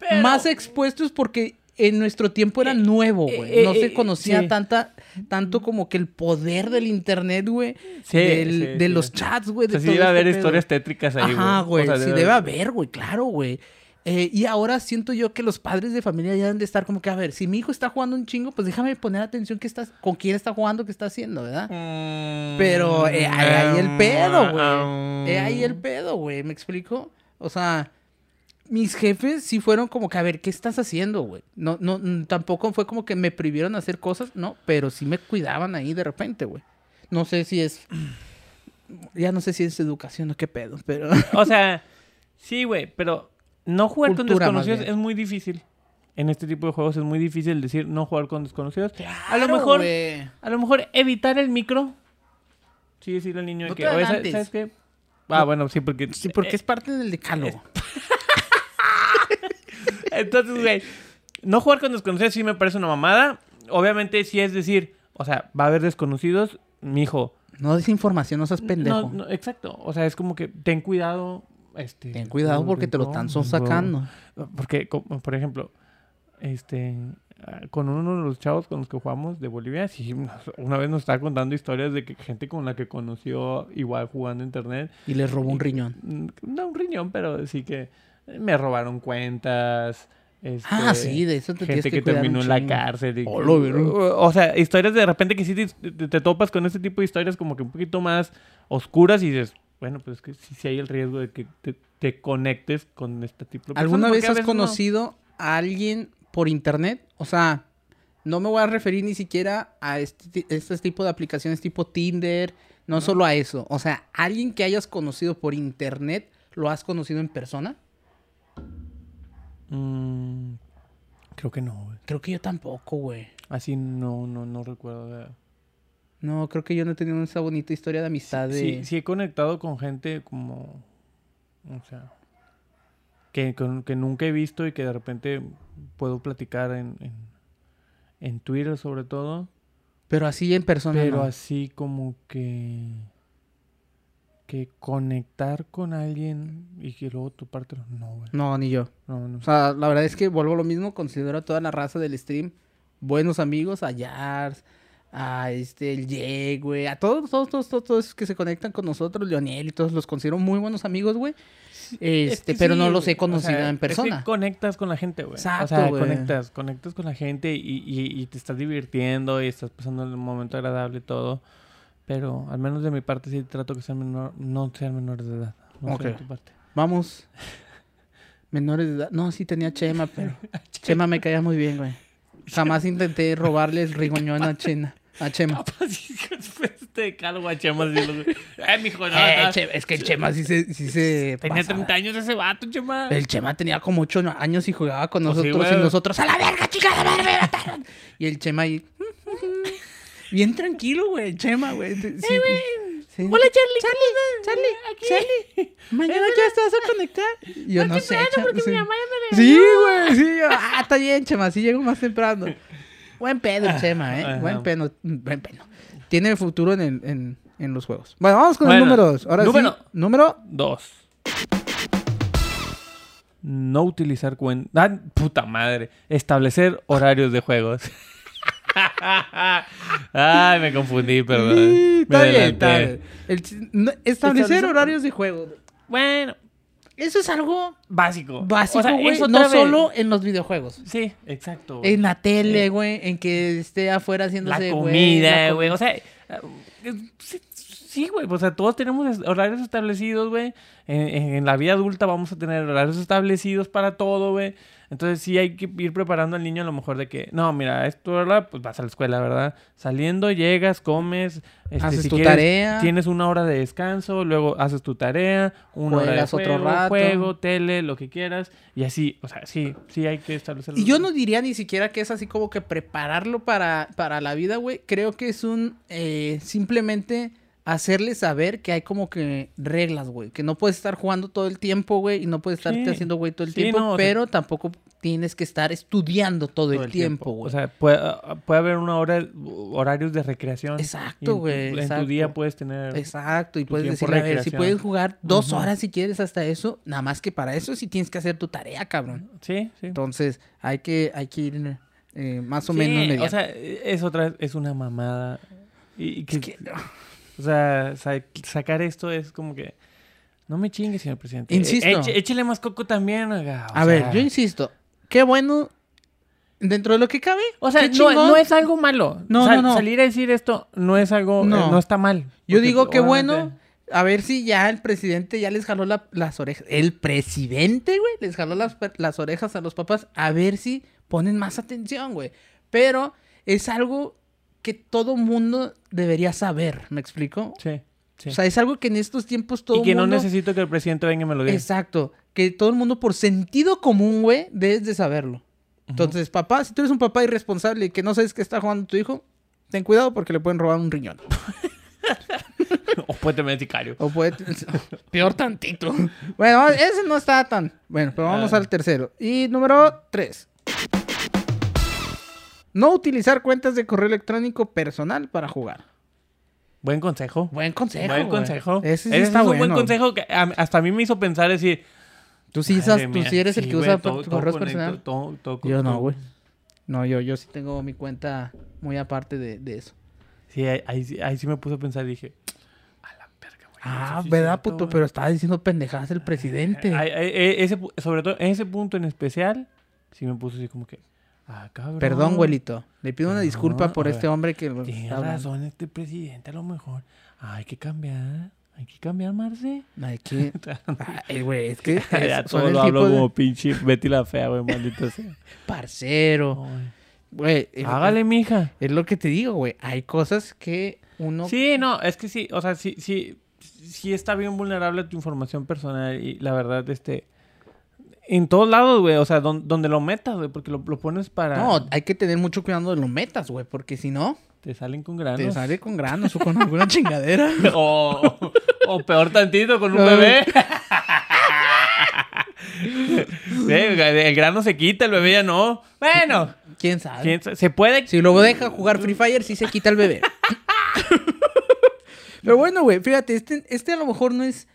Pero- más expuestos porque en nuestro tiempo era nuevo, eh, güey. No eh, se eh, conocía sí. tanta, tanto como que el poder del internet, güey. Sí, del- sí, de los chats, güey. O de sea, sí a este haber pedo. historias tétricas ahí, Ajá, güey. O sea, sí, debe haber, güey, claro, güey. Eh, y ahora siento yo que los padres de familia ya deben de estar como que, a ver, si mi hijo está jugando un chingo, pues déjame poner atención que estás, con quién está jugando, qué está haciendo, ¿verdad? Mm, Pero eh, ahí ahí el pedo, güey. Eh, ahí el pedo, güey. ¿Me explico? O sea, mis jefes sí fueron como que, a ver, ¿qué estás haciendo, güey? No, no, tampoco fue como que me prohibieron hacer cosas, no, pero sí me cuidaban ahí de repente, güey. No sé si es. Ya no sé si es educación o qué pedo, pero. O sea, sí, güey, pero no jugar Cultura, con desconocidos es muy difícil. En este tipo de juegos es muy difícil decir no jugar con desconocidos. a lo mejor, a lo mejor evitar el micro. Sí, decirle al niño No que, te "Oye, ¿sabes- adelantes". ¿sabes qué? Ah, bueno, sí, porque... Sí, porque es parte del decálogo. Entonces, güey, no jugar con desconocidos sí me parece una mamada. Obviamente sí es decir, o sea, va a haber desconocidos, mi hijo. No des información, no seas pendejo. No, no, exacto. O sea, es como que ten cuidado. Este, Ten cuidado porque te lo están sacando. Porque, como, por ejemplo, este, con uno de los chavos con los que jugamos de Bolivia, sí, una vez nos estaba contando historias de que gente con la que conoció igual jugando internet, Y les robó un riñón. no un riñón, pero sí que me robaron cuentas. Este, Ah, sí, de eso te gente que terminó en la cárcel. y verga. o sea, historias de repente que sí te, te- te topas con este tipo de historias como que un poquito más oscuras y dices, bueno, pues es que sí, sí hay el riesgo de que te, te conectes con este tipo de personas. ¿Alguna vez has no. conocido a alguien por internet? O sea, no me voy a referir ni siquiera a este, este tipo de aplicaciones tipo Tinder, no solo a eso. O sea, alguien que hayas conocido por internet, ¿lo has conocido en persona? Mm, creo que no, güey. Creo que yo tampoco, güey. Así no, no, no recuerdo. de- No, creo que yo no he tenido esa bonita historia de amistad de... Sí, sí he conectado con gente como, o sea, que, con- que nunca he visto y que de repente puedo platicar en, en, en Twitter sobre todo. Pero así en persona Pero no. así como que... que conectar con alguien y que luego tu parte no, güey. No, ni yo. No, no. O sea, la verdad es que vuelvo a lo mismo. Considero a toda la raza del stream buenos amigos. A Yars, a este, el Ye, güey. A todos, todos, todos, todos, todos que se conectan con nosotros. Leonel y todos los considero muy buenos amigos, güey. Es Este, que pero sí, no los he. O conocido sea, en persona. Es que conectas con la gente, güey. Exacto, O sea, güey. conectas, conectas con la gente y, y- y te estás divirtiendo y estás pasando un momento agradable y todo. Pero al menos de mi parte sí trato que sean menor, no sean menores de edad. No sé de tu parte. Vamos. Menores de edad. No, sí tenía Chema, pero Chema me caía muy bien, güey. Jamás intenté robarle el rigoñón a Chena. A Chema. Te calvo a Chema Eh, mijo, no, Eh, no. Che- es que el Chema sí se, sí se Tenía pasaba. 30 años ese vato, Chema. El Chema tenía como 8 años y jugaba con Pues sí, nosotros y nosotros a la verga, chica, a la verga. Y el Chema ahí. Bien tranquilo, güey, Chema, güey. Sí, sí. Hola, Charlie. Charlie, Charlie, Charlie. Mañana ya vas a conectar. Yo no sé, porque sí. mi mamá ya me Sí, güey, sí. yo, ah, está bien, Chema, sí llego más temprano. Buen pedo el Chema, ¿eh? Buen pedo, buen pedo. Tiene futuro en, el- en, en los juegos. Bueno, vamos con Bueno, número dos. Ahora número. sí, número Dos. No utilizar cuentas. Ah, puta madre. Establecer horarios de juegos. Ay, me confundí, perdón. Sí, Me está bien, adelanté. está bien. El ch- no- establecer horarios de juego. Bueno, Eso es algo básico. básico, O sea, güey. eso No vez- solo en los videojuegos. Sí, exacto. güey. En la tele, güey. En que esté afuera la haciéndose, güey. comida, la güey. O sea, eh, sí, sí, güey. O sea, todos tenemos horarios establecidos, güey. En, en- en la vida adulta vamos a tener horarios establecidos para todo, güey. Entonces sí hay que ir preparando al niño a lo mejor de que, no, mira, esto, ¿verdad? Pues vas a la escuela, ¿verdad? Saliendo, llegas, comes, este, Haces si tu quieres, tarea. Tienes una hora de descanso, luego haces tu tarea, una hora de Juegas otro juego, rato. juego, tele, lo que quieras. Y así, o sea, sí, sí hay que establecer. Y yo no diría ni siquiera que es así como que prepararlo para, para la vida, güey. Creo que es un eh, simplemente hacerle saber que hay como que reglas, güey. Que no puedes estar jugando todo el tiempo, güey. Y no puedes estarte Sí. haciendo, güey, todo el Sí, tiempo. no, o sea- pero tampoco tienes que estar estudiando todo, todo el, tiempo, güey. O sea, puede, ah, puede haber una hora, horarios de recreación. Exacto, en güey, En tu día puedes tener... Exacto, y puedes decirle, a ver, si puedes jugar dos horas si quieres hasta eso, nada más que para eso sí tienes que hacer tu tarea, cabrón. Sí, sí. Entonces, hay que, hay que ir eh, más o Sí, menos mediante. O sea, es otra, es una mamada. Y, y que, Es que- O sea, sa- sacar esto es como que... No me chingue, señor presidente. Insisto. Eh, eche- échele más coco también, oiga. o a ver, yo insisto, qué bueno, dentro de lo que cabe, O sea, qué no, es algo malo. No, Sal- no, no. Salir a decir esto no es algo... No. No, no está mal. Yo digo que bueno, a ver si ya el presidente ya les jaló la- las orejas. El presidente, güey, les jaló las, las orejas a los papás. A ver si ponen más atención, güey. Pero es algo que todo mundo debería saber, ¿me explico? Sí, sí. O sea, es algo que en estos tiempos todo y que no necesito que el presidente venga y me lo diga. Exacto. Que todo el mundo por sentido común, güey, debes de saberlo. Entonces, papá, si tú eres un papá irresponsable y que no sabes qué está jugando tu hijo, ten cuidado porque le pueden robar un riñón. o puede tener sicario. O puede... Peor tantito. Bueno, ese no está tan... Bueno, pero vamos Ah. al tercero. Y número tres. No utilizar cuentas de correo electrónico personal para jugar. Buen consejo. Buen consejo, Buen güey. consejo. Ese sí Ese está es un bueno. buen consejo que a- hasta a mí me hizo pensar decir... Tú sí, madre usas- tú mía, sí eres el que güey, usa todo- tu todo correo conecto, personal. todo- todo- Yo no, todo- güey. No, yo, yo sí tengo mi cuenta muy aparte de, de eso. Sí, ahí, ahí sí- ahí sí me puse a pensar y dije... A la verga, güey. Ah, eso sí es ¿verdad, cierto, puto? güey". Pero estaba diciendo pendejadas el presidente. Ay, ay, eh, ese, pu- sobre todo en ese punto en especial, sí me puse así como que... Ah, cabrón. Perdón, güelito. Le pido una disculpa por este hombre que... Tiene razón este presidente a lo mejor. Hay que cambiar. Hay que cambiar, Marce. Hay que... Ay, güey, es que ya es- son todo lo hablo de como pinche Betty la fea, güey, maldito sea. parcero. Güey, Hágale, mija. Es lo que te digo, güey. Hay cosas que uno... Sí, no, es que sí, o sea, sí, sí, sí está bien vulnerable tu información personal y la verdad, este, en todos lados, güey, o sea, don- donde lo metas, güey, porque lo, lo pones para... No, hay que tener mucho cuidado de lo metas, güey, porque si no, Te salen con granos. te sale con granos o con alguna chingadera. O, o- peor tantito, con un No. bebé. Sí, el grano se quita, el bebé ya no. Bueno, ¿Quién sabe? ¿quién sa- se puede... Si luego deja jugar Free Fire, sí se quita el bebé. Pero bueno, güey, fíjate, este, este a lo mejor no es.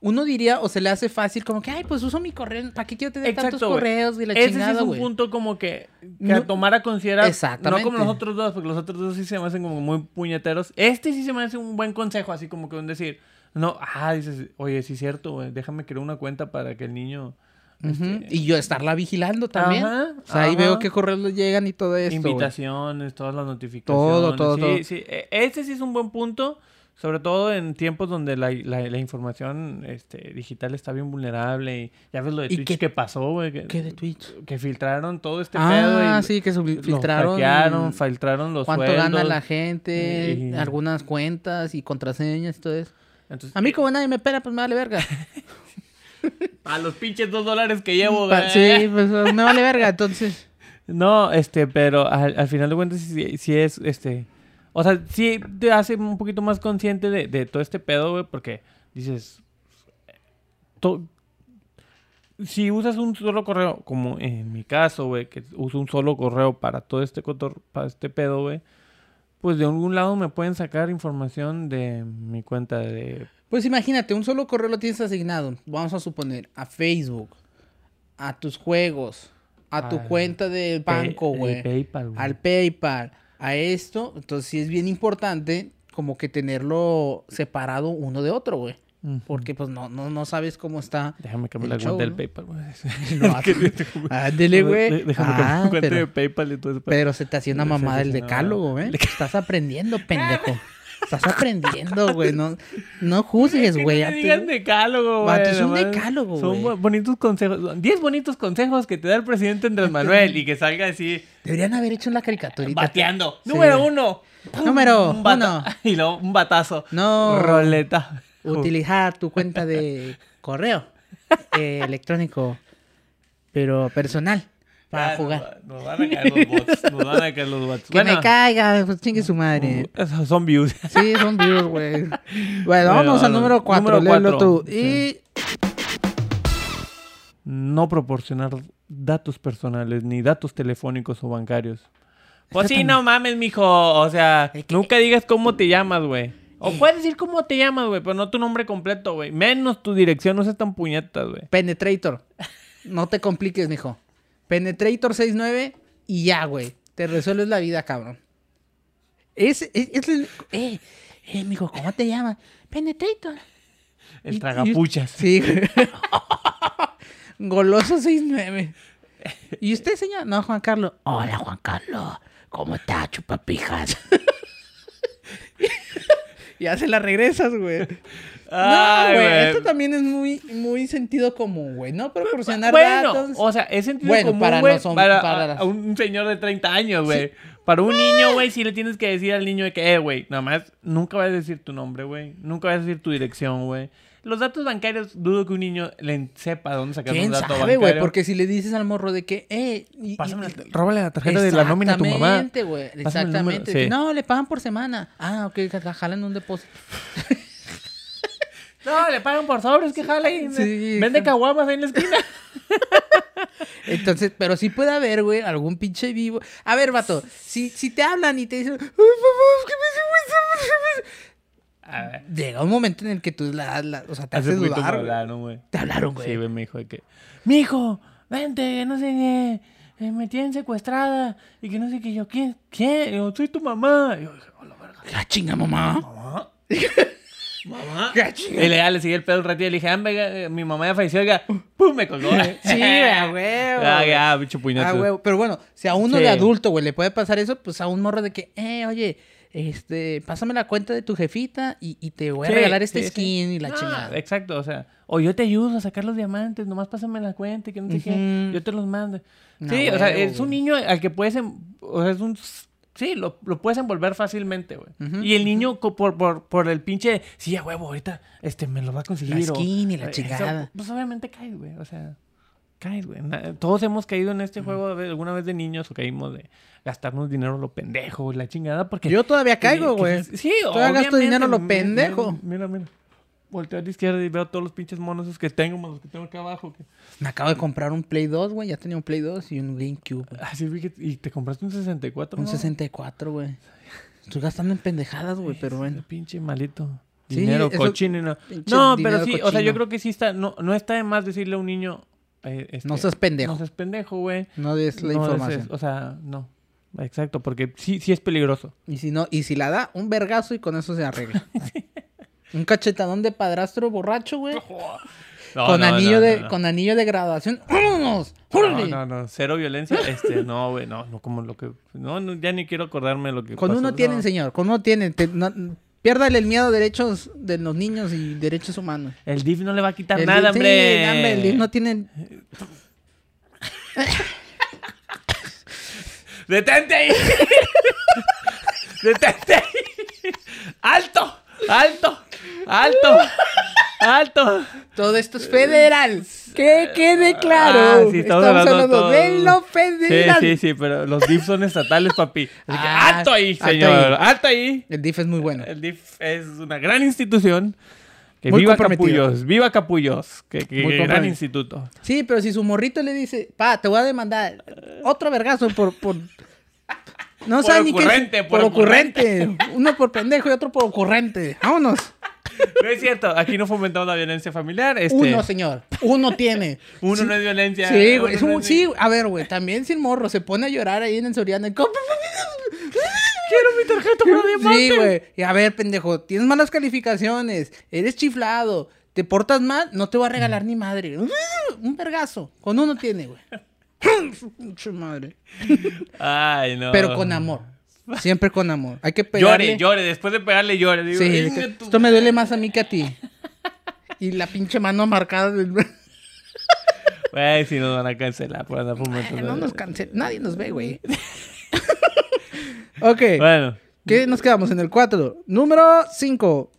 Uno diría, o se le hace fácil, como que, ay, pues uso mi correo. ¿Para qué quiero tener tantos correos y la Ese sí chingada, es un punto como que, que No- a tomar a considerar. Exactamente. No como los otros dos, porque los otros dos sí se me hacen como muy puñeteros. Este sí se me hace un buen consejo, así como que un decir, no, ah, dices, oye, sí es cierto, déjame crear una cuenta para que el niño... Este, Y yo estarla vigilando también. Ajá, o sea, ahí ajá. veo qué correos le llegan y todo esto. invitaciones, todas las notificaciones. Todo, todo, sí, todo. Sí, E- Este sí es un buen punto, sobre todo en tiempos donde la, la- la información este, digital está bien vulnerable. Y ya ves lo de ¿Y Twitch qué- que pasó, güey. Que, ¿Qué de Twitch? que filtraron todo este pedo. Ah, sí, que filtraron. hackearon, filtraron los cuánto sueldos. gana la gente, y- algunas cuentas y contraseñas y todo eso. Entonces, A mí como nadie me pela, pues me vale verga. a los pinches dos dólares que llevo, güey. sí, pues me vale verga, entonces. No, este, pero al, al final de cuentas sí, sí es, este... O sea, sí te hace un poquito más consciente de, de todo este pedo, güey, porque dices... to- si usas un solo correo, como en mi caso, güey, que uso un solo correo para todo este cotor, para este pedo, güey, pues de algún lado me pueden sacar información de mi cuenta de... Pues imagínate, un solo correo lo tienes asignado, vamos a suponer, a Facebook, a tus juegos, a tu Al cuenta de banco, güey, PayPal, güey. al PayPal, a esto. Entonces sí es bien importante como que tenerlo separado uno de otro, güey. Porque pues no, no, no sabes cómo está. Déjame cambiar el la cuenta del. PayPal, güey. Ándele, güey. Déjame cambiar Ah, la cuenta pero- de PayPal y todo eso. Pero se te hacía una mamada el decálogo, ¿eh? Estás aprendiendo, pendejo. Estás aprendiendo, güey. No, no juzgues, güey. no digan decálogo, güey. Es un decálogo, Son güey. bu- bonitos consejos. 10 bonitos consejos que te da el presidente Andrés Manuel y que salga así Deberían haber hecho una caricaturita. bateando. Sí. Número uno. Número Un uno. Y luego un batazo. No. Roleta. Utilizar tu cuenta de correo eh, electrónico, pero personal, para Ya, jugar. Nos, nos van a caer los bots. Nos van a caer los bots. Que me caiga, pues chingue su madre. Son views. Sí, son views, güey. Bueno, vámonos al vámonos. número 4. Número Léelo tú. Y No proporcionar datos personales ni datos telefónicos o bancarios. Pues sí, no mames, mijo. O sea, nunca digas cómo te llamas, güey. O Eh. puedes decir cómo te llamas, güey, pero no tu nombre completo, güey. Menos tu dirección, no seas tan puñetas, güey. Penetrator. No te compliques, mijo. Penetrator 69 y ya, güey. Te resuelves la vida, cabrón. Es, es, es el- eh, eh, mijo, ¿cómo te llamas? Penetrator. El y- tragapuchas. Sí, güey. Goloso 69. ¿Y usted, señor? No, Juan Carlos. Hola, Juan Carlos. ¿Cómo está, chupapijas? ya se la regresas, güey. Ay, no, güey. Esto también es muy, muy sentido común, güey. No proporcionar Bueno, datos. o sea, es sentido Bueno, común, para no son- para, para a- un señor de 30 años, güey. Para un niño, güey, sí le tienes que decir al niño de que, eh, güey, nada más, nunca vas a decir tu nombre, güey. Nunca vas a decir tu dirección, güey. Los datos bancarios, dudo que un niño le sepa dónde sacar un ¿Quién dato sabe, bancario. güey? Porque si le dices al morro de que, eh... y- Pásame y- la- róbale la tarjeta de la nómina a tu mamá. Exactamente, güey. Exactamente. sí. No, le pagan por semana. Ah, ok, ja- jalan un depósito. No, le pagan por sobres, que jala ahí. Sí, Vende caguamas ahí en la esquina. Entonces, pero sí puede haber, güey, algún pinche vivo. A ver, vato, si, si te hablan y te dicen, "Ay, papá, ¿qué me hizo A ver. Llega un momento en el que tú la, la- o sea, te Hace haces me hablaron, güey. Te hablaron, güey. Sí, güey, me dijo de que... Mijo, vente, que no sé qué. eh, me tienen secuestrada. Y que no sé qué. Yo, ¿quién? ¿Quién? Yo, soy tu mamá. Y yo dije, hola, verga. ¡Ah, chinga, mamá! ¿Mamá? ¿Mamá? ¡Ah! Y le, ya le seguí el pedo un ratito y le dije, ah, venga, eh, mi mamá ya falleció, oiga. ¡Pum! Me colgó. Sí, güey, a huevo, güey. ya, bicho puñeto. Ah, güey. Pero bueno, si a uno Sí. de adulto, güey, le puede pasar eso, pues a un morro de que, eh, oye, este, pásame la cuenta de tu jefita y, y te voy a Sí, regalar este sí, sí. skin y la Ah, chingada. Exacto, o sea, o yo te ayudo a sacar los diamantes, nomás pásame la cuenta y que no sé qué, Ujú. yo te los mando. No, sí, o sea, huevo, es un niño al que puedes, em- o sea, es un, sí, lo, lo puedes envolver fácilmente, güey. Y el niño por, por, por el pinche, sí, a huevo, ahorita, este, me lo va a conseguir. La o- skin y la eso, chingada. pues obviamente caes, güey, o sea, caes, güey. Todos hemos caído en este juego alguna vez de niños o caímos de gastarnos dinero lo pendejo, la chingada, porque... Yo todavía caigo, güey. Sí, Todavía gasto dinero lo mira, pendejo. Mira, mira. Volteo a la izquierda y veo todos los pinches monos esos que tengo, más los que tengo acá abajo. que- Me acabo de comprar un Play 2, güey. Ya tenía un Play 2 y un GameCube. güey. Así vi que... Y te compraste un 64, Un ¿no? 64, güey. Estoy gastando en pendejadas, güey, pero bueno. Pinche malito. Sí, dinero eso- cochino. No, no pero sí, o sea, yo creo que sí está, no, no está de más decirle a un niño... eh, este, No seas pendejo. No seas pendejo, güey. No des la No información. o sea, no. Exacto, porque sí, sí es peligroso. Y si no, y si la da, un vergazo y con eso se arregla. un cachetadón de padrastro borracho, güey. No, con no, anillo no, de, con anillo de graduación. ¡Vámonos! No, ¡Órale! no, no, cero violencia. Este, no, güey, no, no, como lo que. No, no, ya ni quiero acordarme de lo que. Con pasó, uno tienen, señor, con uno tienen. Te- piérdale el miedo a derechos de los niños y derechos humanos. El DIF no le va a quitar El nada, DIF- sí, hombre. hombre, el DIF no tiene. ¡Detente ahí! ¡Detente ahí! ¡Alto! ¡Alto! ¡Alto! ¡Alto! Todo esto es federal. Que quede claro. Ah, sí, estamos hablando todo. de lo Sí, federal. sí, sí, pero los DIF son estatales, papi. Así que, Ah, ¡Alto ahí, alto señor! ahí. ¡Alto ahí! El DIF es muy bueno. El DIF es una gran institución. Que Muy viva. Capullos, viva Capullos. Que, que Muy gran instituto. Sí, pero si su morrito le dice, pa, te voy a demandar otro vergazo por. por... No Por sabe ni qué es- ocurrente, por por ocurrente. Uno por pendejo y otro por ocurrente. Vámonos. No es cierto, aquí no fomentamos la violencia familiar. Este, Uno, señor. Uno tiene. uno Sí. no es violencia. Sí, güey. no sí, a ver, güey. También sin morro. Se pone a llorar ahí en el Soriana. Quiero mi tarjeta para diamante. Sí, güey. Y a ver, pendejo. Tienes malas calificaciones. Eres chiflado. Te portas mal. No te voy a regalar ni madre. Un vergazo. Con uno tiene, güey. Pinche madre. Ay, no. Pero con amor. Siempre con amor. Hay que pegarle. Llore, llore. Después de pegarle, llore. Digo, Sí, de "Inga que tu esto me duele más a mí que a ti. Y la pinche mano marcada del... Güey, si nos van a cancelar por andar no nos cancel... Nadie nos ve, güey. ok. Bueno, ¿Qué nos quedamos en el 4? Número 5.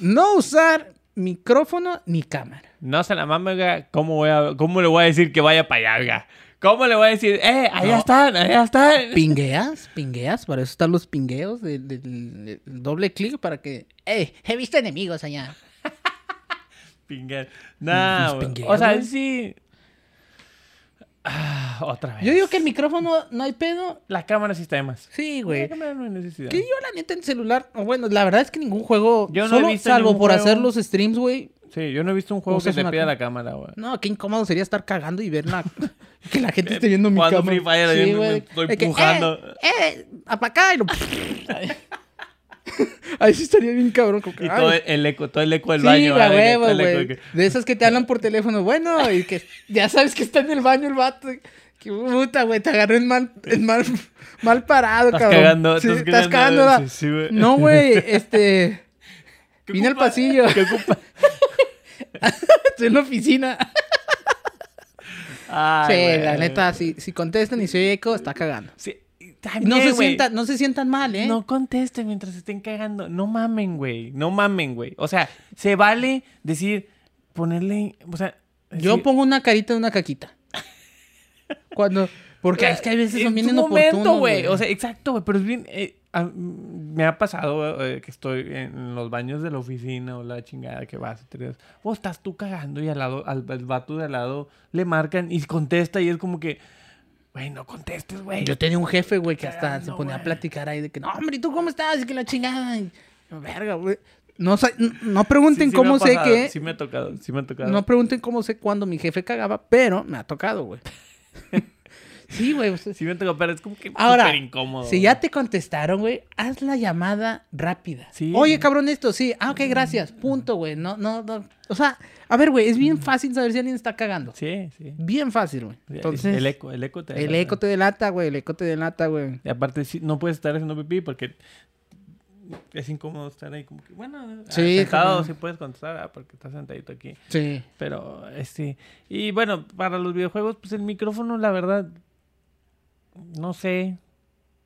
No usar micrófono ni cámara. no se la mame. ¿Cómo, voy a, ¿Cómo le voy a decir que vaya para allá? ¿Cómo le voy a decir, eh, allá No. están, allá están? ¿Pingueas? ¿Pingueas? Para eso están los pingueos del doble clic para que... ¡Eh! He visto enemigos allá. Pinguear. Nah, pingueos, O sea, güey. sí. Ah, otra vez. Yo digo que el micrófono no hay pedo. La cámara sí está de más. Sí, La güey. cámara no hay necesidad. Que yo, la neta, en celular. Bueno, la verdad es que ningún juego. Yo no he solo, visto salvo por juego. hacer los streams, güey. Sí, yo no he visto un juego que te pida la cámara, güey. No, qué incómodo sería estar cagando y ver la... que la gente esté viendo mi cámara. Free Fire, me- güey. me estoy De que, pujando. ¡Eh! ¡Eh! Y lo... Ahí sí estaría bien cabrón. como que, Y todo el eco, todo el eco del Sí, baño. a ¿verdad? De que huevo, todo el eco güey. de que- De esas que te hablan por teléfono. Bueno, y que ya sabes que está en el baño el vato. Qué puta, güey. Te agarró en mal, en mal, mal parado, Estás cabrón. cagando, Sí, estás estás cagando, cagando. sí, sí, güey. no, güey. Este. ¿Qué Vine al ocupa? pasillo. ¿Qué ocupa? Estoy en la oficina. Ay, sí, güey. la neta, si, si contestan y se oye eco, está cagando. Sí, Y también, no, se sientan, no se sientan mal, ¿eh? No contesten mientras estén cagando. No mamen, güey. No mamen, güey. O sea, se vale decir, ponerle. O sea. Yo pongo una carita de una caquita. Cuando. Porque es que hay veces son En bien inoportunos. momento, güey. O sea, exacto, güey. Pero es bien. eh, a- me ha pasado eh, que estoy en los baños de la oficina o la chingada que vas. te digas, O estás tú cagando y al lado, al, al vato de al lado le marcan y contesta y es como que. Güey, no contestes, güey. Yo tenía un jefe, güey, que hasta se ponía a güey. platicar ahí de que, no, hombre, ¿y tú cómo estás? Y que la chingada. Y, verga, güey. No, no pregunten Sí, sí cómo sé que. Sí me ha tocado, sí me ha tocado. no pregunten cómo sé cuándo mi jefe cagaba, pero me ha tocado, güey. sí, güey. o sea, Sí me tocado, pero es como que Ahora, súper incómodo. si ya te contestaron, güey, haz la llamada rápida. Sí. Oye, cabrón, esto, sí. Ah, ok, gracias. Punto, güey. No, no, no. O sea, a ver, güey, es bien fácil saber si alguien está cagando. Sí, sí. Bien fácil, güey. Entonces, el eco, el eco te el delata. eco te delata, güey. El eco te delata, güey. Y aparte, sí, no puedes estar haciendo pipí porque es incómodo estar ahí como que, bueno, Sí, sentado como- sí puedes contestar ah, porque estás sentadito aquí. Sí. Pero, este, y bueno, para los videojuegos, pues el micrófono, la verdad, no sé.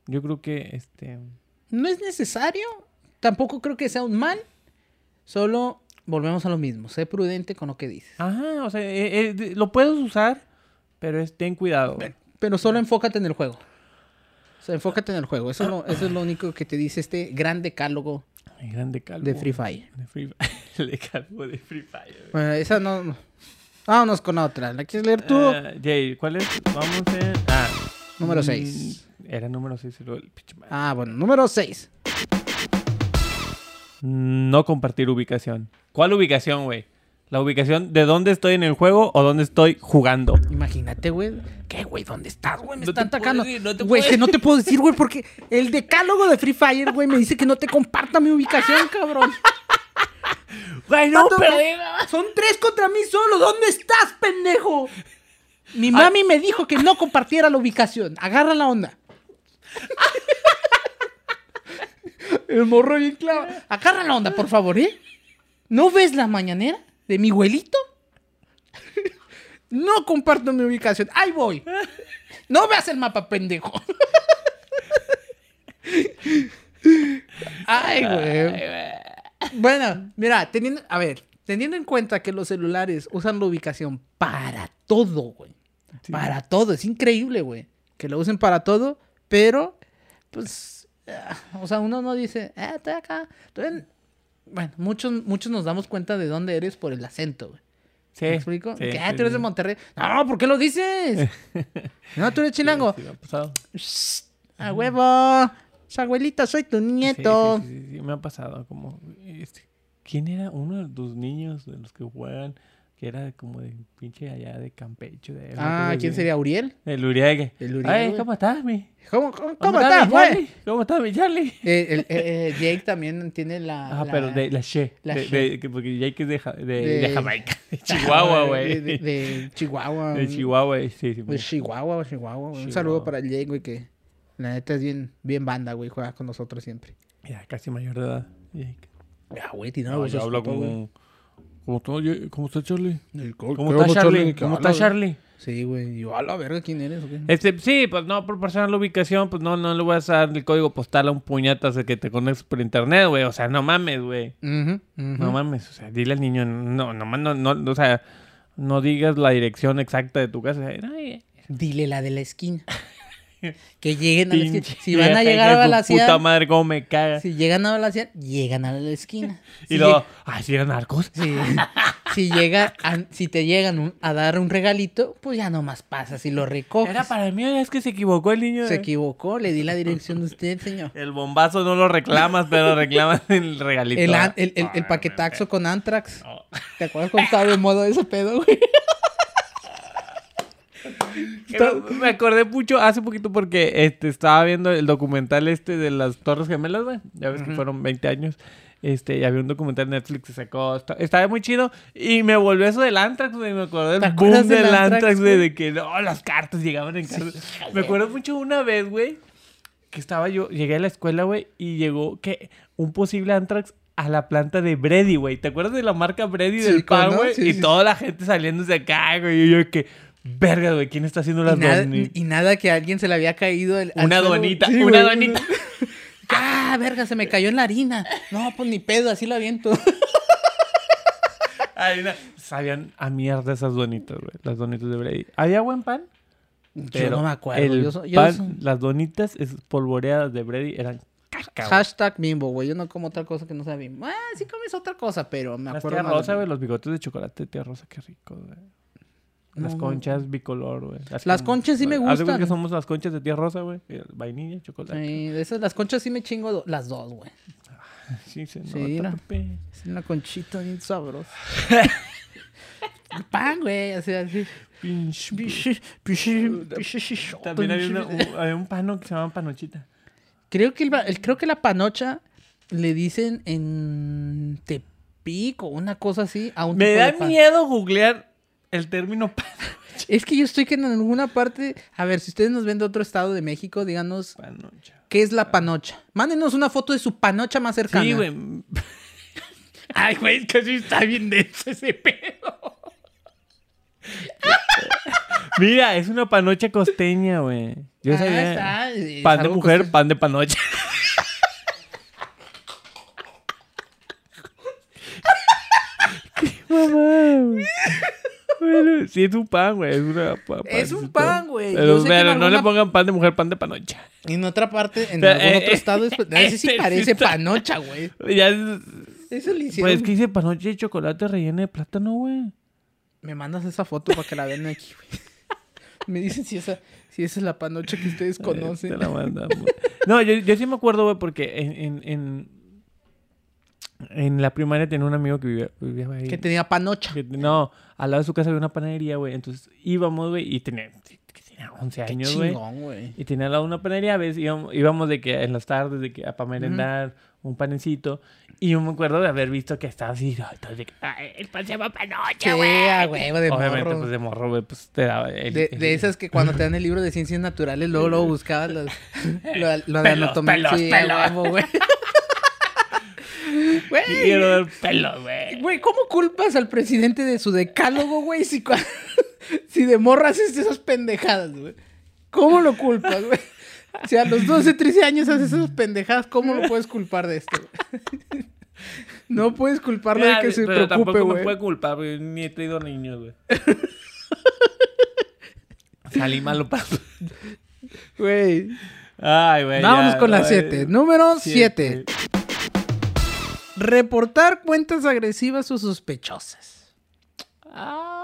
Yo creo que, este, No es necesario. Tampoco creo que sea un mal. Solo volvemos a lo mismo. Sé prudente con lo que dices. ajá, o sea, eh, eh, lo puedes usar, pero es, ten cuidado. Pero solo enfócate en el juego. O sea, enfócate en el juego. Eso es lo, eso es lo único que te dice este gran decálogo El grande calvo. de Free Fire. De Free Fire. El de calvo de Free Fire. Bueno, esa no... no. Vámonos con otra. ¿La quieres leer tú? Ah, Jay, ¿cuál es? Vamos. Ah. Número mm, seis. Era número 6 el pinche madre. Ah, bueno. Número 6. no compartir ubicación. ¿Cuál ubicación, güey? La ubicación de dónde estoy en el juego o dónde estoy jugando. Imagínate, güey. ¿Qué, güey? ¿Dónde estás, güey? Me No te están atacando. no Güey, puedo que no te puedo decir, güey, porque el decálogo de Free Fire, güey, me dice que no te comparta mi ubicación, cabrón. Güey, Vato, Son tres contra mí solo. ¿Dónde estás, pendejo? Mi mami me dijo que no compartiera la ubicación. Agarra la onda. El morro bien claro. Agarra la onda, por favor, ¿eh? ¿No ves la mañanera de mi abuelito? No comparto mi ubicación. Ahí voy. No veas el mapa, pendejo. Ay, güey. Bueno, mira, teniendo, a ver, teniendo en cuenta que los celulares usan la ubicación para todo, güey. Para todo, es increíble, güey. Que lo usen para todo, pero, pues, ah, o sea, uno no dice, eh, estoy acá. estoy en-". Bueno, muchos, muchos nos damos cuenta de dónde eres por el acento, güey. Sí. ¿Me explico? sí, que, sí, ah, tú eres de. Monterrey. No, ¿por qué lo dices? no, tú eres chilango. Sí, sí, me ha pasado. Shh, A huevo. Abuelita, soy tu nieto. Sí, sí, sí, sí, me ha pasado como... este, ¿Quién era uno de tus niños de los que juegan? Que era como de pinche allá de Campeche. De, Ah, ¿quién sería? ¿Uriel? El Uriel. El Uriel, Ay. ¿cómo estás, mi? ¿Cómo, cómo, ¿Cómo, cómo estás, güey? ¿Cómo estás, mi Charlie? Eh, el- eh, eh, Jake también tiene la. Ah, la- pero de la She. la de, She. de- porque Jake es de, Ja- de, Jamaica. De Chihuahua, güey. de- Chihuahua. De Chihuahua, sí, sí. De. Chihuahua, Chihuahua. Un saludo para el Jake, güey, que la neta es bien, bien banda, güey. Juega con nosotros siempre. Ya, casi mayor de edad. Jake. Ya, güey, tiene No, escuta, güey. como... ¿Cómo está, ¿Cómo está Charlie? ¿Cómo, ¿Cómo cómo está Charlie? ¿Qué ¿Cómo está? Charlie? Sí, güey. Y yo, a la verga, ¿quién eres? o qué? Este, sí, pues no proporcionar la ubicación, pues no, no le voy a dar el código postal a un puñetas de que te conectes por internet, güey. O sea, no mames, güey. No mames, o sea, dile al niño, no, no, no, no, o sea, no digas la dirección exacta de tu casa. Ay, Dile la de la esquina. que lleguen a la esquina. Si van a llegar a balasear. Puta madre, cómo me caga. Si llegan a balasear, llegan a la esquina. Si y luego, ay, si eran narcos. Si, si llega a- si te llegan un- a dar un regalito, pues ya nomás pasas y lo recoges. Era para mí, es que se equivocó el niño. Se equivocó, le di la dirección de usted, señor. El bombazo no lo reclamas, pero reclamas el regalito. El, an- el, el, el paquetaxo con Antrax. ¿Te acuerdas cuando estaba de moda ese pedo, güey? Me acordé mucho hace poquito porque este, estaba viendo el documental este de las Torres Gemelas, güey. Ya ves que fueron 20 años. Este, y había un documental en Netflix que sacó. esta- Estaba muy chido. Y me volvió eso del Antrax, güey. Me acordé ¿Te del boom del del Antrax, güey. De que no, las cartas llegaban en cartas. me acuerdo mucho una vez, güey. Que estaba yo, llegué a la escuela, güey. Y llegó que un posible Antrax a la planta de Brady, güey. ¿Te acuerdas de la marca Brady Sí, del ¿cómo pan, güey? Sí, y toda la gente saliéndose acá, güey. Y yo que, verga, güey, ¿quién está haciendo las nada, doni- y nada que a alguien se le había caído. el- Una donita, Sí, una donita. Ah, verga, se me cayó en la harina. No, pues ni pedo, así lo aviento. Sabían a mierda esas donitas, güey. Las donitas de Brady. ¿Había buen pan? yo no me acuerdo. El yo so- yo pan, so- las donitas espolvoreadas de Brady eran caca. Hashtag bimbo, güey. Yo no como otra cosa que no sea bimbo. Ah, sí comes otra cosa, pero me Las acuerdo tía rosa, güey. Los bigotes de chocolate de tía rosa, qué rico, güey. Las No, conchas bicolor, güey. Las conchas sí me gustan. que somos las conchas de tía rosa, güey. Eh, Vainilla, chocolate. Sí, de esas, las conchas sí me chingo do- las dos, güey. Sí, se nota, Sí, papi. Es una conchita bien sabrosa. El pan, güey, así, así. Pishi- pishi- shishota, También había, una- un, había un pano que se llamaba panochita. Creo que, el, el- creo que la panocha le dicen en Tepic o una cosa así a un Me tipo da de pan. miedo googlear el término pano. Es que yo estoy que en alguna parte... A ver, si ustedes nos ven de otro estado de México, díganos Panocha. qué es la panocha. Mándenos una foto de su panocha más cercana. Sí, güey. Ay, güey, es que sí está bien denso ese pedo. Mira, es una panocha costeña, güey. Yo Ah, sabía. está, es Pan de mujer, costeño. pan de panocha. Qué mamá, güey. Bueno, sí es un pan, güey. Es, una pa- Es un pan, güey. Pero, Yo sé que pero en no le pongan pan de mujer, pan de panocha. En otra parte, en Pero, algún eh, otro eh, estado, es, ese sí ese sí parece está- panocha, güey. Ya es- Eso le hicieron. Pues es que dice panocha y chocolate relleno de plátano, güey. Me mandas esa foto para que la vean aquí, güey. Me dicen si esa, si esa es la panocha que ustedes conocen. Te la mandamos. No, yo, yo sí me acuerdo, güey, porque en, en, en, En la primaria tenía un amigo que vivía, vivía ahí. Que tenía panocha. que- no, al lado de su casa había una panadería, güey. Entonces íbamos, güey, y tenía, que tenía 11 Qué años, güey. güey. Y tenía al lado una panadería, a veces íbamos, íbamos de que en las tardes, de que a para merendar un panecito. Y yo me acuerdo de haber visto que estaba así, ay, todo de que, "Ay, el pan se llama panocha, güey. huevo, de Obviamente, morro. pues de morro, güey, pues te daba el- De, el- de esas que cuando te dan el libro de ciencias naturales, luego, luego buscabas los, lo, lo de Pelos, anatomía. pelos, Sí, pelos. huevo, güey. Güey, Quiero dar pelo, güey. Güey, ¿cómo culpas al presidente de su decálogo, güey? Si, si de morras haces esas pendejadas, güey. ¿Cómo lo culpas, güey? Si a los 12, 13 años haces esas pendejadas, ¿cómo lo puedes culpar de esto? güey? No puedes culparlo de Mira, que se pero preocupe, tampoco me güey. puede culpar, güey. Ni he traído niños, güey. Salí malo para... Güey. Ay, güey. Vámonos ya, con la ay, 7. Número 7. Reportar cuentas agresivas o sospechosas. Ah.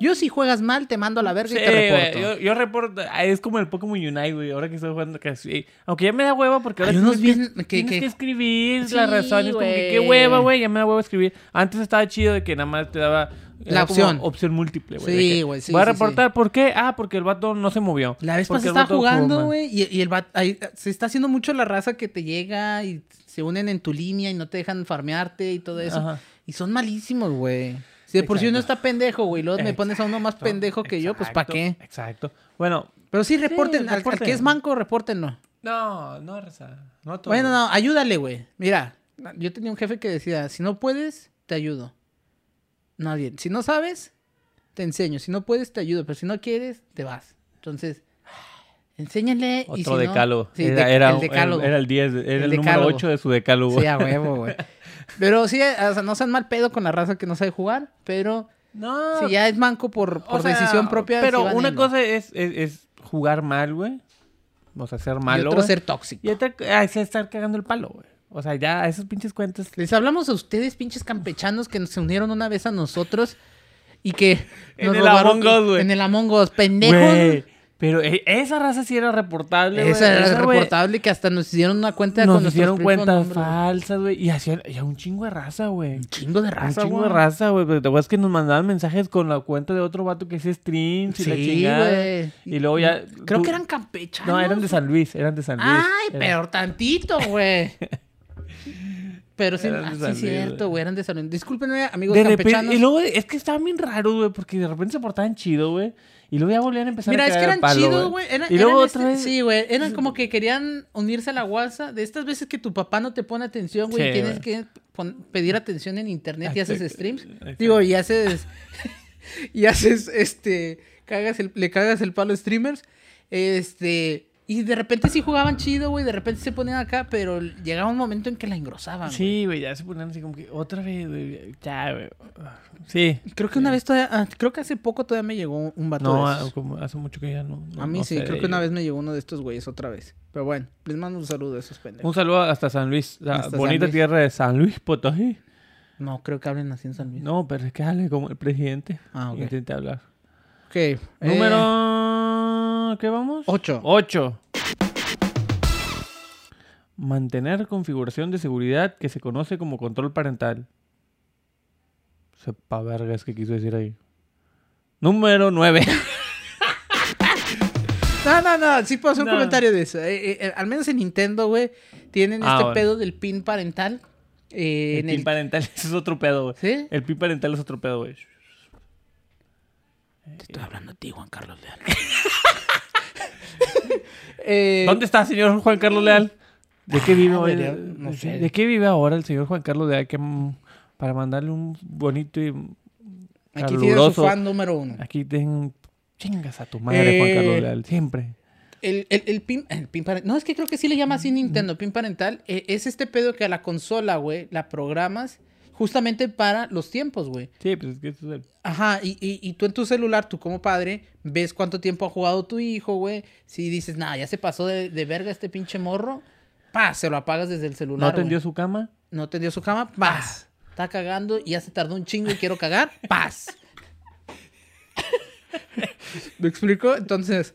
Yo si juegas mal te mando a la verga Sí, y te reporto. güey, Yo, yo reporto. ah, Es como el Pokémon Unite, güey. Ahora que estoy jugando casi. Aunque ya me da hueva porque ahora tienes bien- que- tienes que- que escribir Sí, las razones. Como que qué hueva, güey. Ya me da hueva escribir. Antes estaba chido de que nada más te daba. La opción. opción múltiple, güey. Sí, güey, sí, Voy a sí, reportar. ¿Por qué? Ah, porque el vato no se movió. La vez pasada estaba jugando, güey, y, y el vato- ahí, se está haciendo mucho la raza que te llega y se unen en tu línea y no te dejan farmearte y todo eso. Ajá. Y son malísimos, güey. Si de por sí uno está pendejo, güey, luego me pones a uno más pendejo que yo, pues ¿para qué? Exacto. Bueno, Pero sí, reporten, al- que es manco, repórtenlo. no, no, Reza. No todo. Bueno, no, ayúdale, güey. Mira, yo tenía un jefe que decía, si no puedes, te ayudo. Nadie. Si no sabes, te enseño. Si no puedes, te ayudo. Pero si no quieres, te vas. Entonces, enséñale. y Otro no- decálogo. Sí, era, de- era, el decálogo. Era el 10, era el, El número decálogo. 8 de su decálogo. Sí, a huevo, güey. Pero sí, o sea, no sean mal pedo con la raza que no sabe jugar, pero No, si ya es manco por, por sea, decisión propia. Pero una cosa es, es, es jugar mal, güey. O sea, ser y malo. otro güey. ser tóxico. Y otra es estar cagando el palo, güey. O sea, ya esas pinches cuentas. Les hablamos a ustedes, pinches campechanos, que se unieron una vez a nosotros y que En el Among Us, güey. En el Among Us, pendejos. Pero eh, esa raza sí era reportable, güey. Esa era reportable que hasta nos hicieron una cuenta Nos con nuestros hicieron cuentas nombres, falsas, güey. Y hacían ya un chingo de raza, güey. Un chingo de raza, un chingo de raza, güey. Pero te acuerdas que nos mandaban mensajes con la cuenta de otro vato que es streams y la Sí, chingada. güey. Y luego ya. Creo tú- que eran campechanos. No, eran de San Luis, eran de San Luis. Ay, Eran- pero tantito, güey. Pero sí, ah, sí San es Luis, cierto, güey. eran de salón. Discúlpenme, amigos De repente, campechanos. y luego es que estaban bien raros, güey, porque de repente se portaban chido, güey. Y luego ya volvían a empezar Mira, a es que eran chidos, güey. Eran- Y luego otra este- vez. Sí, güey. Eran como que querían unirse a la WhatsApp. De estas veces que tu papá no te pone atención, güey. Sí, tienes que pedir atención en internet y haces streams. Digo, y haces. y haces, este. Cagas el, le cagas el palo a streamers. Este. Y de repente sí jugaban chido, güey. De repente se ponían acá, pero llegaba un momento en que la engrosaban. Sí, güey, ya se ponían así como que otra vez, güey. Ya, güey. Sí. Creo que una vez todavía. ah, creo que hace poco todavía me llegó un vato No, de ah, esos. como hace mucho que ya no. no- A mí no sí, creo que una vez me llegó uno de estos güeyes otra vez. Pero bueno, les mando un saludo a esos pendejos. Un saludo hasta San Luis, la Hasta bonita Luis. tierra de San Luis Potosí. No, creo que hablen así en San Luis. No, pero es que hable como el presidente. Ah, ok. Intenté hablar. Ok. eh, Número. ¿Qué vamos? Ocho. 8. Mantener configuración de seguridad que se conoce como control parental. Sepa vergas que quiso decir ahí. Número 9. No, no, no. Sí puedo hacer un comentario de eso. Eh, eh, al menos en Nintendo, güey, tienen Ah, este bueno. pedo del pin parental. eh, el en pin el... parental es otro pedo, güey. ¿Sí? El pin parental es otro pedo, güey. Te estoy hablando a ti, Juan Carlos Leal. Eh, ¿Dónde está, señor Juan Carlos Leal? ¿De qué vive Ah, hoy? debería- no sé. ¿De qué vive ahora el señor Juan Carlos Leal? Que, mm, para mandarle un bonito y Aquí tiene su fan número uno. Aquí ten... Chingas a tu madre, Juan Eh, Carlos Leal. Siempre. El, el, el pin, el pin parental. No, es que creo que sí le llama así Nintendo, pin parental. Eh, es este pedo que a la consola, güey, la programas justamente para los tiempos, güey. Sí, pues es que eso es el... Ajá, y, y, y tú en tu celular, tú como padre, ves cuánto tiempo ha jugado tu hijo, güey. Si dices, nada, ya se pasó de, de verga este pinche morro, pa, se lo apagas desde el celular. ¿No tendió güey. su cama? No tendió su cama, paz. Está cagando y ya se tardó un chingo y quiero cagar, paz. ¿Me explico? Entonces,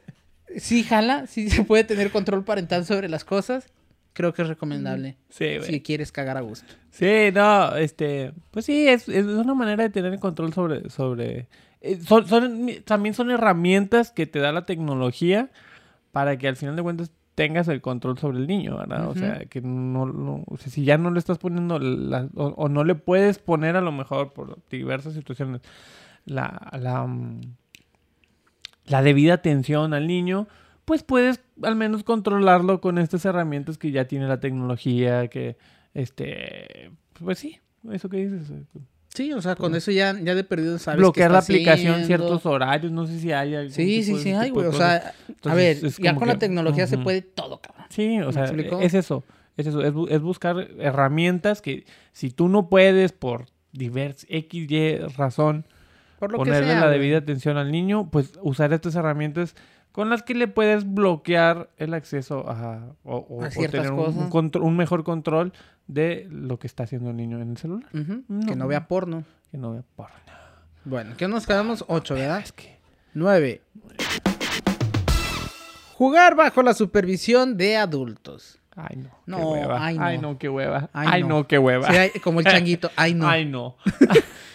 sí jala, sí se puede tener control parental sobre las cosas. Creo que es recomendable. Sí, güey. Si quieres cagar a gusto. Sí, no, este, pues sí, es, es una manera de tener el control sobre, sobre, eh, son, son- también son herramientas que te da la tecnología para que al final de cuentas tengas el control sobre el niño, ¿verdad? O sea, que no, no- o sea, si ya no le estás poniendo la- o, o no le puedes poner a lo mejor por diversas situaciones la, la, mm, la debida atención al niño, pues puedes al menos controlarlo con estas herramientas que ya tiene la tecnología, que, este, pues sí, eso que dices. eh, Sí, o sea, con eso ya, ya de perdido sabes Bloquear la aplicación haciendo. ciertos horarios, no sé si hay algún Sí, sí, sí hay, güey. O sea, a ver, ya con la tecnología se puede todo, cabrón. Sí, o ¿Me sea, es eso, es eso, es, es buscar herramientas que si tú no puedes por divers X, Y razón Por lo que ponerle sea, la debida atención al niño, pues usar estas herramientas con las que le puedes bloquear el acceso a, o, o- A o ciertas tener un, un cosas. contro- un mejor control de lo que está haciendo el niño en el celular. No. Que no vea porno. Que no vea porno. Bueno, que nos quedamos ocho, ¿verdad? Es que... Nueve. Jugar bajo la supervisión de adultos. Ay, no. No, qué hueva. ay, no. Ay, no, qué hueva. Ay, Ay, no. qué hueva. Sí, como el changuito. Ay, no. Ay, no.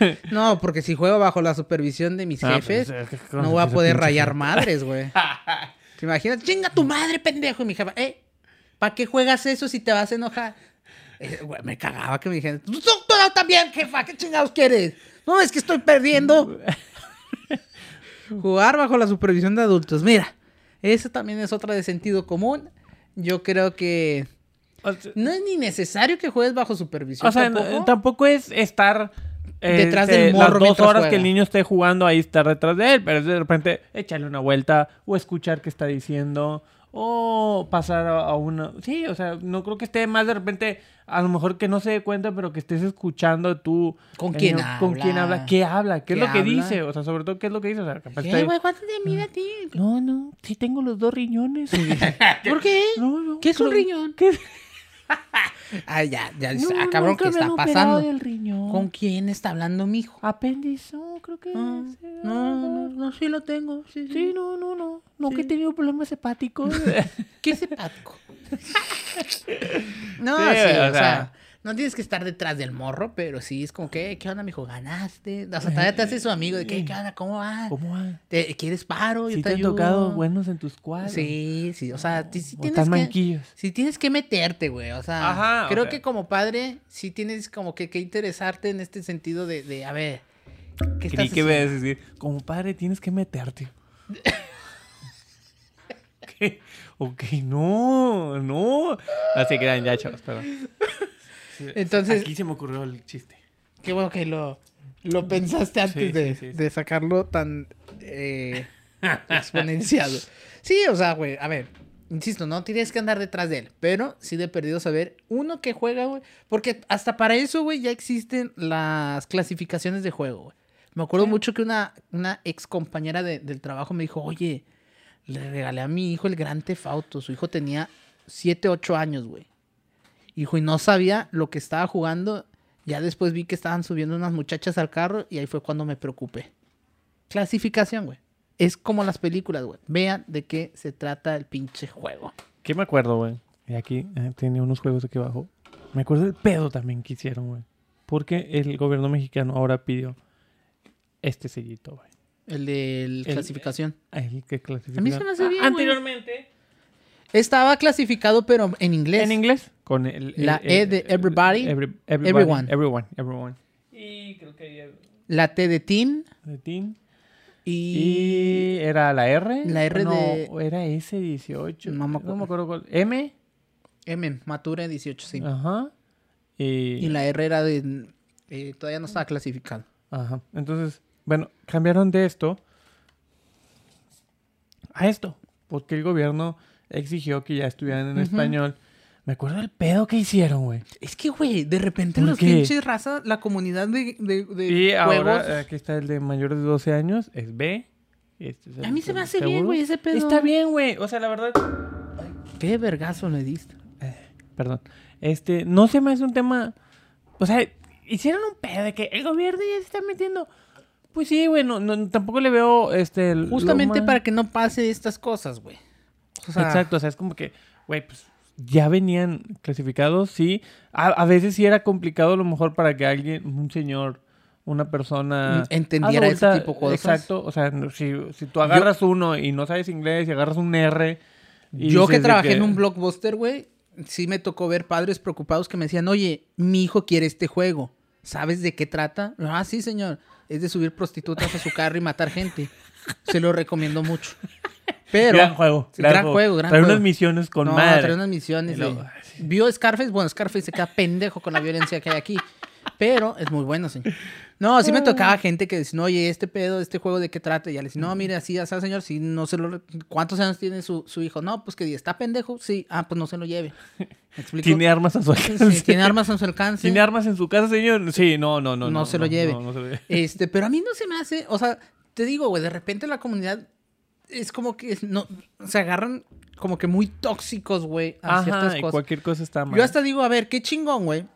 No, porque si juego bajo la supervisión de mis Ah, jefes, pues, es que con no voy a poder rayar madres, güey. ¿Te imaginas? Chinga tu madre, pendejo. Y mi jefa, eh, ¿para qué juegas eso si te vas a enojar? Eh, güey, me cagaba que me dijeran, tú, tú también, jefa, ¿qué chingados quieres? No, es que estoy perdiendo. Jugar bajo la supervisión de adultos. Mira, eso también es otra de sentido común. Yo creo que no es ni necesario que juegues bajo supervisión. O sea, tampoco. no- tampoco es estar Detrás este, del morro las dos horas juega. que el niño esté jugando ahí estar detrás de él, pero es de repente echarle una vuelta o escuchar qué está diciendo o pasar a, una... Sí, o sea, no creo que esté más de repente, a lo mejor que no se dé cuenta, pero que estés escuchando tú... ¿Con el quién niño, ¿Con quién habla? habla? ¿Qué habla? ¿Qué, es ¿Qué lo que habla? dice? O sea, sobre todo, ¿qué es lo que dice? O sea, capaz ¿Qué, ahí, güey? ¿Cuánto te mide a ti? No, no, sí tengo los dos riñones. ¿Por qué? No, no. ¿Qué es un riñón? ¿Qué? Ay, ya, ya, No, ah, cabrón, ¿qué está pasando? del riñón. ¿Con quién está hablando mi hijo? Apéndice, no, creo que Ah, es, eh, No, no, no, sí lo tengo. Sí, sí. Sí, no, no, no. No, que he Sí. tenido problemas hepáticos. ¿Qué es hepático? no, Sí, sí, o, o sea, sea, no tienes que estar detrás del morro, pero sí es como que, ¿qué onda, mijo? ¿Ganaste? O sea, todavía te hace su amigo de que, ¿qué onda? ¿Cómo va? ¿Cómo va? ¿Te, ¿Quieres paro? Yo ¿Sí te te han ayudo. tocado buenos en tus cuadros? Sí, sí, o sea, ti- sí ¿O tienes que... manquillos? Sí tienes que meterte, güey. O sea, Ajá, creo que como padre sí tienes como que, que interesarte en este sentido de, de a ver, ¿qué Creí estás que me decir, como padre tienes que meterte. ¿Qué? Ok, no, no. Así quedan ya, chavos, perdón. Entonces- Aquí se me ocurrió el chiste. Qué bueno que lo, lo pensaste antes Sí, de, sí, sí, sí. de sacarlo tan eh, exponenciado. Sí, o sea, güey, a ver, insisto, no tienes que andar detrás de él, pero sí de perdido saber uno que juega, güey, porque hasta para eso, güey, ya existen las clasificaciones de juego, güey. Me acuerdo Sí. mucho que una, una ex compañera de- del trabajo me dijo, oye, le regalé a mi hijo el Gran Tefauto. Su hijo tenía 7, 8 años, güey. Hijo, y no sabía lo que estaba jugando. Ya después vi que estaban subiendo unas muchachas al carro y ahí fue cuando me preocupé. Clasificación, güey. Es como las películas, güey. Vean de qué se trata el pinche juego. ¿Qué me acuerdo, güey? Y aquí eh, tenía unos juegos aquí abajo. Me acuerdo del pedo también que hicieron, güey. Porque el gobierno mexicano ahora pidió este sellito, güey. El de El- clasificación. El que clasifica. A mí se me hace Ah, bien, güey. Anteriormente. Estaba clasificado, pero en inglés. En inglés. Con el, La el- E de everybody, every- everyone. Everyone. Everyone. Y creo que La T de teen. de teen. Y... Y era la R. La R no, de- era S18. No me No acuerdo. me acuerdo cuál. M. M, Mature 18, sí. Ajá. Y, Y la R era de... eh, todavía no estaba clasificado. Ajá. Entonces, bueno, cambiaron de esto a esto. Porque el gobierno exigió que ya estuvieran en español. Me acuerdo del pedo que hicieron, güey. Es que, güey, de repente ¿Por los pinches raza, la comunidad de, de, de Y juegos... ahora aquí está el de mayores de 12 años, es B. Este es el- A mí se me hace bien, güey, ese pedo. Está bien, güey. O sea, la verdad, Qué vergazo le diste. perdón. Este, no se me hace un tema. O sea, hicieron un pedo de que el gobierno ya se está metiendo. Pues sí, güey, no, no- tampoco le veo este. Justamente más- para que no pase estas cosas, güey. O sea, Exacto, o sea, es como que, güey, pues ya venían clasificados, sí. A, a veces sí era complicado a lo mejor para que alguien, un señor, una persona... Entendiera ese adulta, tipo de cosas. Exacto, o sea, si, si tú agarras uno y no sabes inglés y agarras un R... y Yo que trabajé en un blockbuster, güey, sí me tocó ver padres preocupados que me decían, oye, mi hijo quiere este juego. ¿Sabes de qué trata? Ah, sí, señor. Es de subir prostitutas a su carro y matar gente. Se lo recomiendo mucho. Pero... gran juego. Sí, gran juego, gran Trae juego. unas misiones con no, madre. trae unas misiones. Y luego, de- ay, sí. ¿Vio Scarface? Bueno, Scarface se queda pendejo con la violencia que hay aquí. Pero es muy bueno, señor. No, sí me tocaba gente que decía, no, oye, este pedo, este juego de qué trata. Y ya le decía, no, mire, así, sabe, señor, si no se lo... ¿Cuántos años tiene su, su hijo? No, pues que está pendejo. Sí, ah, pues no se lo lleve. Tiene armas a su alcance. Sí, tiene armas a su alcance. ¿Tiene armas en su casa, señor? Sí, no, no, no. No se lo lleve. No, no se lo lleve. Este, pero a mí no se me hace, o sea, te digo, güey, de repente la comunidad es como que no, se agarran como que muy tóxicos, güey, a ciertas y cosas. cualquier cosa está mal. Yo hasta digo, a ver, qué chingón, güey.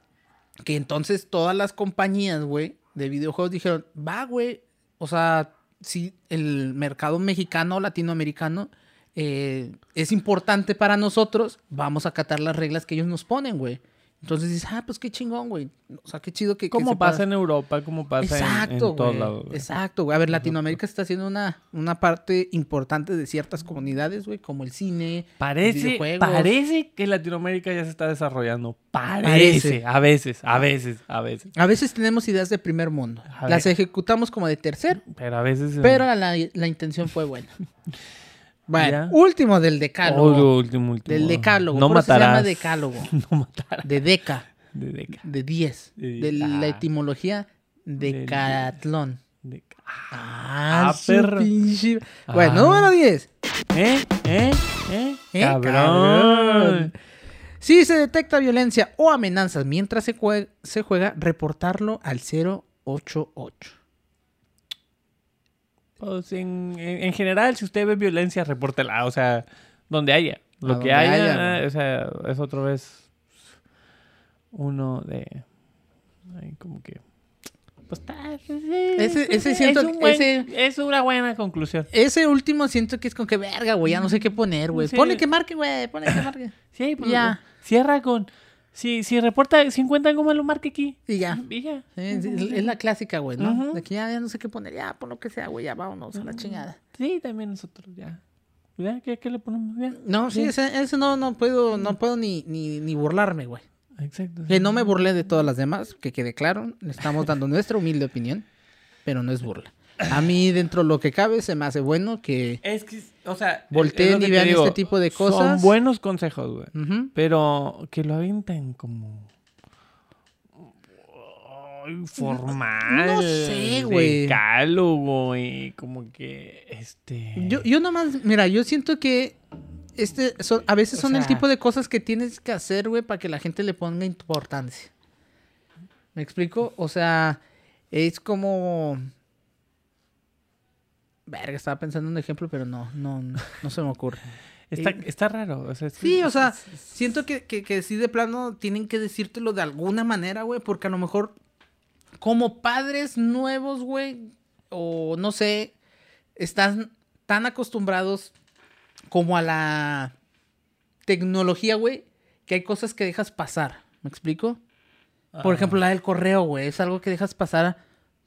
Que entonces todas las compañías, güey, de videojuegos dijeron, va, güey. O sea, si el mercado mexicano o latinoamericano eh, es importante para nosotros, vamos a acatar las reglas que ellos nos ponen, güey. Entonces dices, ah, pues qué chingón, güey. O sea, qué chido que. Como pueda- pasa en Europa, como pasa en- Exacto, en, todos lados. güey. Exacto, güey. A ver, Latinoamérica está haciendo una, una parte importante de ciertas comunidades, güey, como el cine. Parece, videojuegos. parece que Latinoamérica ya se está desarrollando. Parece. Parece. A veces, a veces, a veces. A veces tenemos ideas de primer mundo. A Las ejecutamos como de tercer, Pero a veces. pero la, la intención fue buena. Bueno, Ya. último del decálogo. Oh, último, último. del decálogo. No eso se llama matarás. decálogo. No matarás. De deca. De deca. De 10. De De diez. la Ah. etimología decatlón. De- Ah, Ah, perro. pinche- Ah. Bueno, número 10. ¿Eh? ¿Eh? ¿Eh? ¿Eh? Cabrón. Cabrón. Si se detecta violencia o amenazas mientras se, jue- se juega, reportarlo al 088. Pues en, en, en general, si usted ve violencia, repórtela. O sea, donde haya. Lo A que haya, o sea, es otra vez uno de. ay, como que. Pues está. Ese- ese es siento un buen- ese- es una buena conclusión. Ese último siento que es con que verga, güey. Ya no sé qué poner, güey. Sí. Ponle que marque, güey. Ponle que marque. Sí, pues, Ya. Cierra con. Si, si reporta 50 como lo marque aquí. Y ya. Y ya. Sí, sí, es, es la clásica, güey, ¿no? Ujú. De que ya, ya no sé qué poner. Ya, pon lo que sea, güey. Ya vámonos a la chingada. Sí, también nosotros ya. ¿Ya? ¿Qué, qué le ponemos? Ya. No, sí, Sí. ese, ese no, no puedo, no puedo ni, ni, ni burlarme, güey. Exacto. Que no me burlé de todas las demás, que quede claro. Estamos dando nuestra humilde opinión, pero no es burla. A mí, dentro de lo que cabe, se me hace bueno que... Es que, o sea, Volteen y vean digo, este tipo de Son cosas. buenos consejos, güey. Pero que lo avienten como. formal. No sé, güey. Decálogo y como que. Este. Yo, yo nomás, mira, yo siento que este son, a veces O son el tipo de cosas que tienes que hacer, güey, para que la gente le ponga importancia. ¿Me explico? O sea, es como... Verga, estaba pensando en un ejemplo, pero no, no, no se me ocurre. Está, eh, está raro. O sea, Sí, o sea, siento que, que, que sí de plano tienen que decírtelo de alguna manera, güey, porque a lo mejor como padres nuevos, güey, o no sé, están tan acostumbrados como a la tecnología, güey, que hay cosas que dejas pasar. ¿Me explico? Por ejemplo, la del correo, güey, es algo que dejas pasar.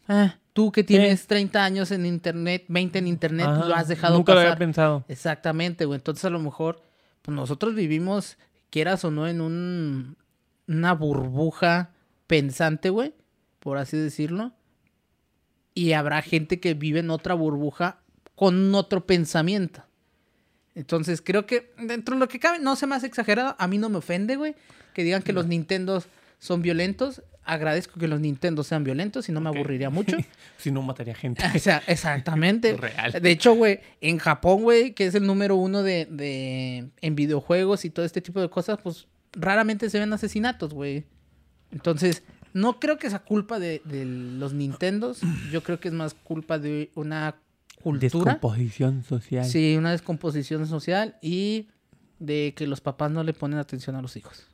Ah, tú que tienes 30 años en internet, 20 en internet, Ajá, lo has dejado Nunca lo pasar. había pensado. Exactamente, güey. Entonces a lo mejor, pues nosotros vivimos, quieras o no, en un, una burbuja pensante, güey, por así decirlo. Y habrá gente que vive en otra burbuja con otro pensamiento. Entonces creo que dentro de lo que cabe, no se me hace exagerado. A mí no me ofende, güey, que digan que los Nintendos son violentos. Agradezco que los Nintendos sean violentos y no me aburriría mucho. si no mataría gente. O sea, exactamente. Real. De hecho, güey, en Japón, güey, que es el número uno de, de en videojuegos y todo este tipo de cosas, pues raramente se ven asesinatos, güey. Entonces, no creo que sea culpa de, de los Nintendos. Yo creo que es más culpa de una cultura. Descomposición social. Sí, una descomposición social y de que los papás no le ponen atención a los hijos.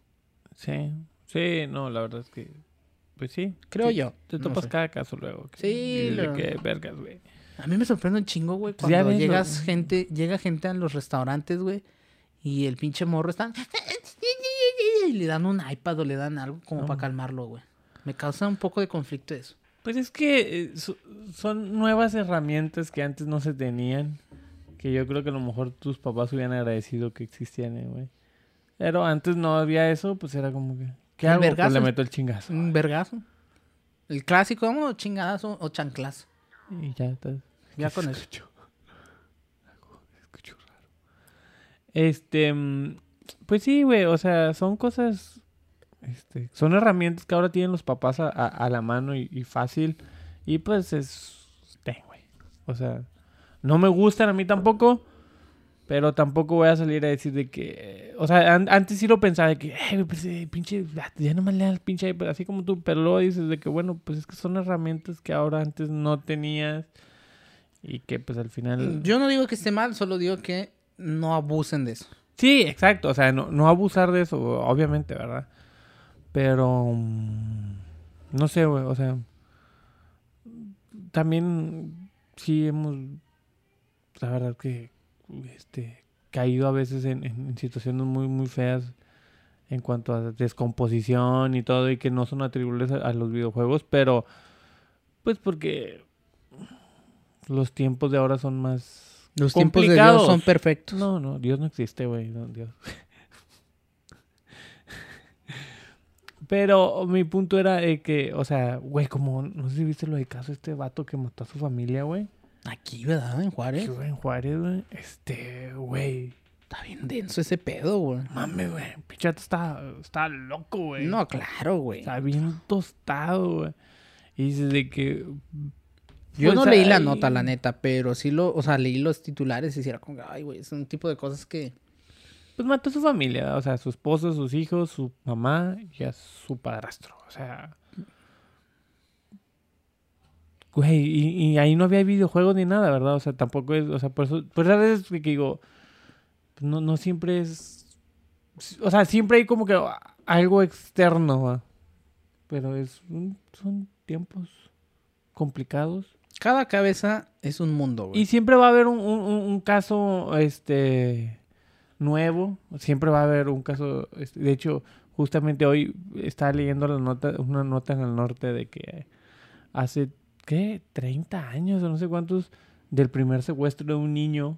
Sí. Sí, no, la verdad es que. Pues sí. Creo Sí, yo. Te no topas sé. cada caso luego. que- Sí, lo- que vergas, güey. A mí me sorprende un chingo, güey, Pues ya cuando lo- llegas gente, llega gente a los restaurantes, güey, y el pinche morro está, y le dan un iPad o le dan algo como No. para calmarlo, güey. Me causa un poco de conflicto eso. Pues es que eh, so- son nuevas herramientas que antes no se tenían. Que yo creo que a lo mejor tus papás hubieran agradecido que existían, eh, güey. Pero antes no había eso, pues era como que... ¿Qué El hago? Pues le meto el chingazo. Un vergazo. El clásico, vamos, chingadazo o chanclazo. Y ya está. Ya ¿Qué con eso. escuchó raro. Este, mm, pues sí, güey, o sea, son cosas, este, son herramientas que ahora tienen los papás a, a- a la mano y, y fácil. Y pues es, ten, güey. O sea, no me gustan a mí tampoco, pero tampoco voy a salir a decir de que, o sea, an- antes sí lo pensaba de que, "Ay, güey, pues, eh, pinche, ya- ya nomás le das pinche, iPad", así como tú, pero luego dices de que, bueno, pues es que son herramientas que ahora antes no tenías y que pues al final... Yo no digo que esté mal, solo digo que no abusen de eso. Sí, exacto, o sea, no, no abusar de eso, obviamente, ¿verdad? Pero... mm, No sé, güey, o sea... También sí hemos... La verdad que... Este... Caído a veces en, en- situaciones muy, muy feas en cuanto a descomposición y todo, y que no son atribuibles a, a los videojuegos, pero... Pues porque... Los tiempos de ahora son más... Los tiempos de Dios complicados. son perfectos. No, no, Dios no existe, güey. No, Dios. Pero mi punto era de que, o sea, güey, como, no sé si viste lo de caso este vato que mató a su familia, güey. Aquí, ¿verdad? En Juárez. En Juárez, güey. Este, güey. Está bien denso ese pedo, güey. Mames, güey. Pichato está, está loco, güey. No, claro, güey. Está bien tostado, güey. Y dices de que... Yo pues, no leí la nota, la neta, pero sí lo, o sea, leí los titulares y era como, que, ay, güey, es un tipo de cosas que... Pues mató a su familia, o sea, su esposo, sus hijos, su mamá y a su padrastro. O sea. Güey, y, y ahí no había videojuegos ni nada, ¿verdad? O sea, tampoco es. O sea, por eso. Por eso es que digo. No, no siempre es. O sea, siempre hay como que algo externo, ¿va? Pero es. un- son tiempos complicados. Cada cabeza es un mundo, güey. Y siempre va a haber un- un caso este nuevo. Siempre va a haber un caso. este, de hecho, justamente hoy estaba leyendo la nota, una nota en el norte de que hace ¿qué? 30 años o no sé cuántos del primer secuestro de un niño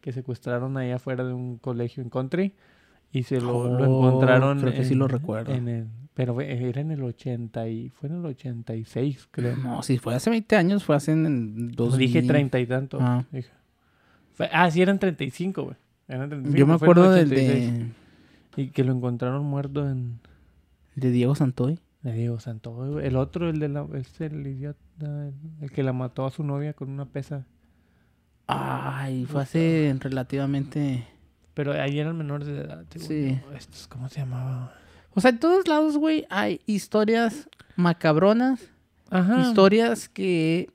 que secuestraron ahí afuera de un colegio en country y se lo, lo Oh, encontraron creo que sí lo recuerdo. en el- pero era en el 80 y fue en el 86 creo No, si fue hace 20 años, fue hace en el no 2000. dije 30 y tanto. Ah. dije. Fue- ah, sí, eran 35, güey. Eran 35, Yo me en acuerdo del 86. de, Y que lo encontraron muerto en... de Diego Santoy. Le digo, Santo. güey. El otro, el de la... Este, el idiota, el, que la mató a su novia con una pesa. Ay, fue hace relativamente... Pero ahí eran menores de edad. según Sí. Estos, ¿Cómo se llamaba? O sea, en todos lados, güey, hay historias macabronas, Ajá. historias que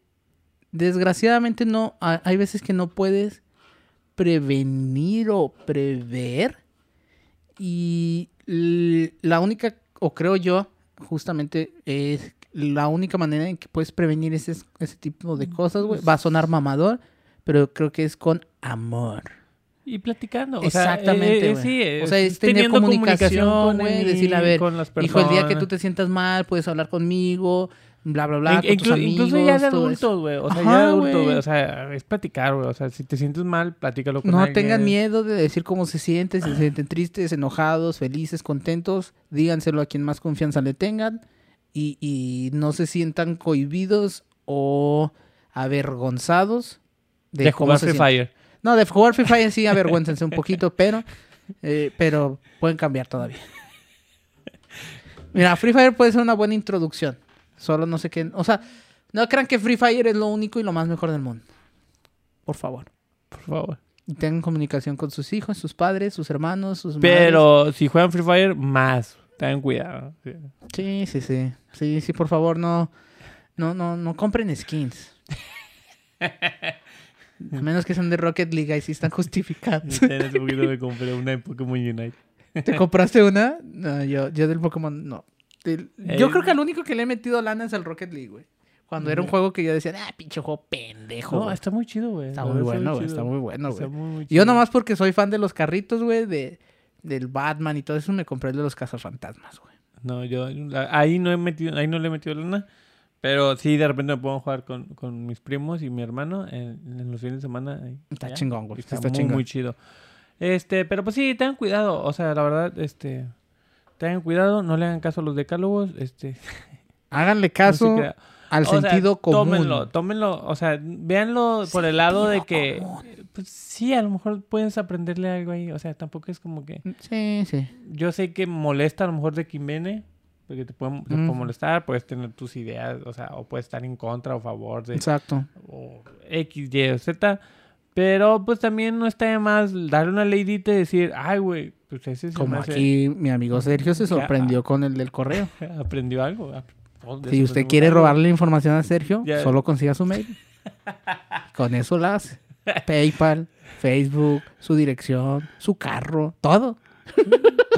desgraciadamente no, ha- hay veces que no puedes prevenir o prever. Y la única, o creo yo, justamente es la única manera en que puedes prevenir ese, ese tipo de cosas, güey. Va a sonar mamador, pero creo que es con amor. Y platicando. o sea, Exactamente, eh, eh, O sea, es tener comunicación, güey, decirle, a ver, con las Hijo, el día que tú te sientas mal, puedes hablar conmigo, bla, bla, bla, In- con tus inclu- amigos. incluso ya de adultos, güey. O sea, Ajá, ya de adultos, güey. O sea, es platicar, güey. O sea, si te sientes mal, platícalo con No alguien. tengan miedo de decir cómo se sienten, si se sienten tristes, enojados, felices, contentos. Díganselo a quien más confianza le tengan y, y no se sientan cohibidos o avergonzados De, jugar Free. Fire. No, de jugar Free Fire sí avergüéncense un poquito, pero, eh, pero pueden cambiar todavía. Mira, Free Fire puede ser una buena introducción. Solo no sé qué. O sea, no crean que Free Fire es lo único y lo más mejor del mundo. Por favor. Por favor. Y tengan comunicación con sus hijos, sus padres, sus hermanos, sus madres. Pero si juegan Free Fire, más. Tengan cuidado. Sí. Sí, sí, sí. Sí, por favor, no. No, no, no compren skins. A menos que sean de Rocket League, ahí sí están justificados. Ese poquito me compré una en Pokémon Unite. ¿Te compraste una? No, yo, yo del Pokémon no. Del- yo Eh. creo que al único que le he metido lana es al Rocket League, güey. Cuando era un Ujú. juego que yo decía, ah, pinche juego pendejo. No, güey". está muy chido, güey. está muy bueno, güey. Está muy bueno, güey. Yo nomás porque soy fan de los carritos, güey, de, del Batman y todo eso, me compré el de los cazafantasmas, güey. No, yo ahí no he metido, ahí no le he metido lana. Pero sí, de repente me puedo jugar con, con mis primos y mi hermano en, en los fines de semana. ahí, Está allá. chingón, güey. Está, Está, muy, chingón. muy chido. Este, pero pues sí, tengan cuidado. O sea, la verdad, este, tengan cuidado, no le hagan caso a los decálogos. Este, Háganle caso al o sea, sentido común. Tómenlo, tómenlo, o sea, véanlo por el lado de que, pues sí, a lo mejor puedes aprenderle algo ahí. O sea, tampoco es como que, Sí, sí. yo sé que molesta a lo mejor de quien viene, porque te puede, te puede molestar, puedes tener tus ideas, o sea, o puedes estar en contra o a favor de Exacto. o X, Y o Z. Pero pues también no está de más darle una leidita y decir, ay, güey, pues ese se Como aquí mi amigo Sergio se sorprendió con el del correo. aprendió algo. Todos Si usted quiere robarle información a Sergio, Ya. solo consiga su mail. Con eso la hace. PayPal, Facebook, su dirección, su carro, todo.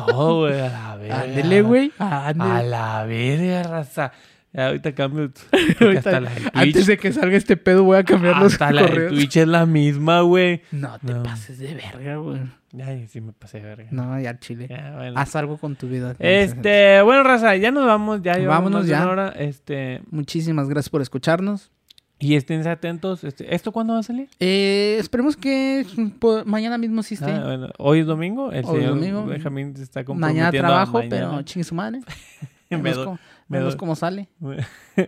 Todo, güey, a la verga. Ándele, güey. A la verga, raza. Ahorita cambio. Ahorita, la Twitch, Antes de que salga este pedo, voy a cambiar los hasta la correos. Twitch es la misma, güey. No te No. pases de verga, güey. Ay, sí me pasé de verga. No, ya chile. Ya, bueno. Haz algo con tu vida. Este, bueno, raza, ya nos vamos. Ya Vámonos ya. hora. Este, Muchísimas gracias por escucharnos. y esténse atentos. Este, ¿Esto cuándo va a salir? Eh, esperemos que mañana mismo sí esté. Ah, bueno, hoy es domingo. El Hoy es señor domingo. Benjamín se está comprometiendo mañana trabajo, mañana. pero chingue su madre. Me Vemos do- cómo- me vemos do- cómo sale.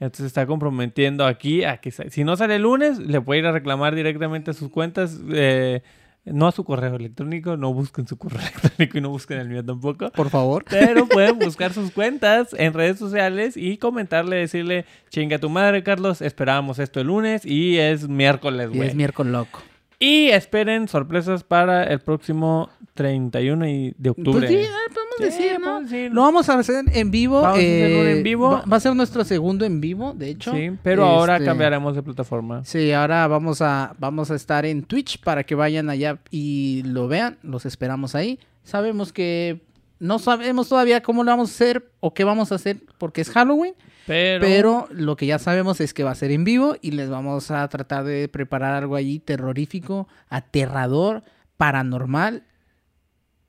Entonces está comprometiendo aquí a que si no sale el lunes, le puede ir a reclamar directamente a sus cuentas, eh, no a su correo electrónico, no busquen su correo electrónico y no busquen el mío tampoco. Por favor. Pero pueden buscar sus cuentas en redes sociales y comentarle, decirle, chinga tu madre, Carlos, esperábamos esto el lunes y es miércoles, Y güey. es miércoles loco. Y esperen sorpresas para el próximo 31 y- de octubre. Pues sí, ah, podemos Sí, decir, ¿no? decir. Lo vamos a hacer en vivo. Vamos a hacerlo eh, en vivo. Va, va a ser nuestro segundo en vivo, de hecho. Sí, pero ahora Este, cambiaremos de plataforma. Sí, ahora vamos a, vamos a estar en Twitch para que vayan allá y lo vean. Los esperamos ahí. Sabemos que no sabemos todavía cómo lo vamos a hacer o qué vamos a hacer porque es Halloween. Pero, Pero lo que ya sabemos es que va a ser en vivo y les vamos a tratar de preparar algo allí terrorífico, aterrador, paranormal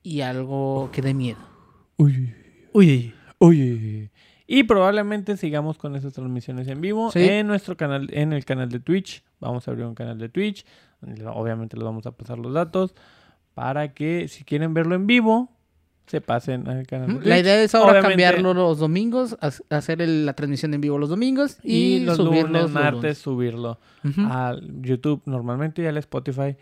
y algo que dé miedo. Uy, Uy, uy. Y probablemente sigamos con esas transmisiones en vivo Sí. en nuestro canal, en el canal de Twitch. Vamos a abrir un canal de Twitch. Obviamente les vamos a pasar los datos para que si quieren verlo en vivo, se pasen al canal la idea es ahora Obviamente- cambiarlo los domingos, ha- hacer el- la transmisión en vivo los domingos y, y los los martes, lunes. subirlo Ujú. al YouTube normalmente y al Spotify,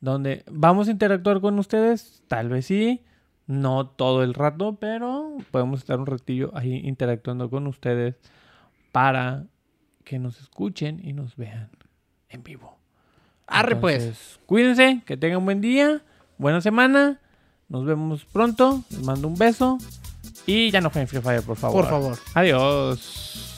donde vamos a interactuar con ustedes, tal vez sí, no todo el rato, pero podemos estar un ratillo ahí interactuando con ustedes para que nos escuchen y nos vean en vivo. Arre pues. Cuídense, que tengan buen día, buena semana, nos vemos pronto, les mando un beso y ya no jueguen Free Fire, por favor. Por favor. Adiós.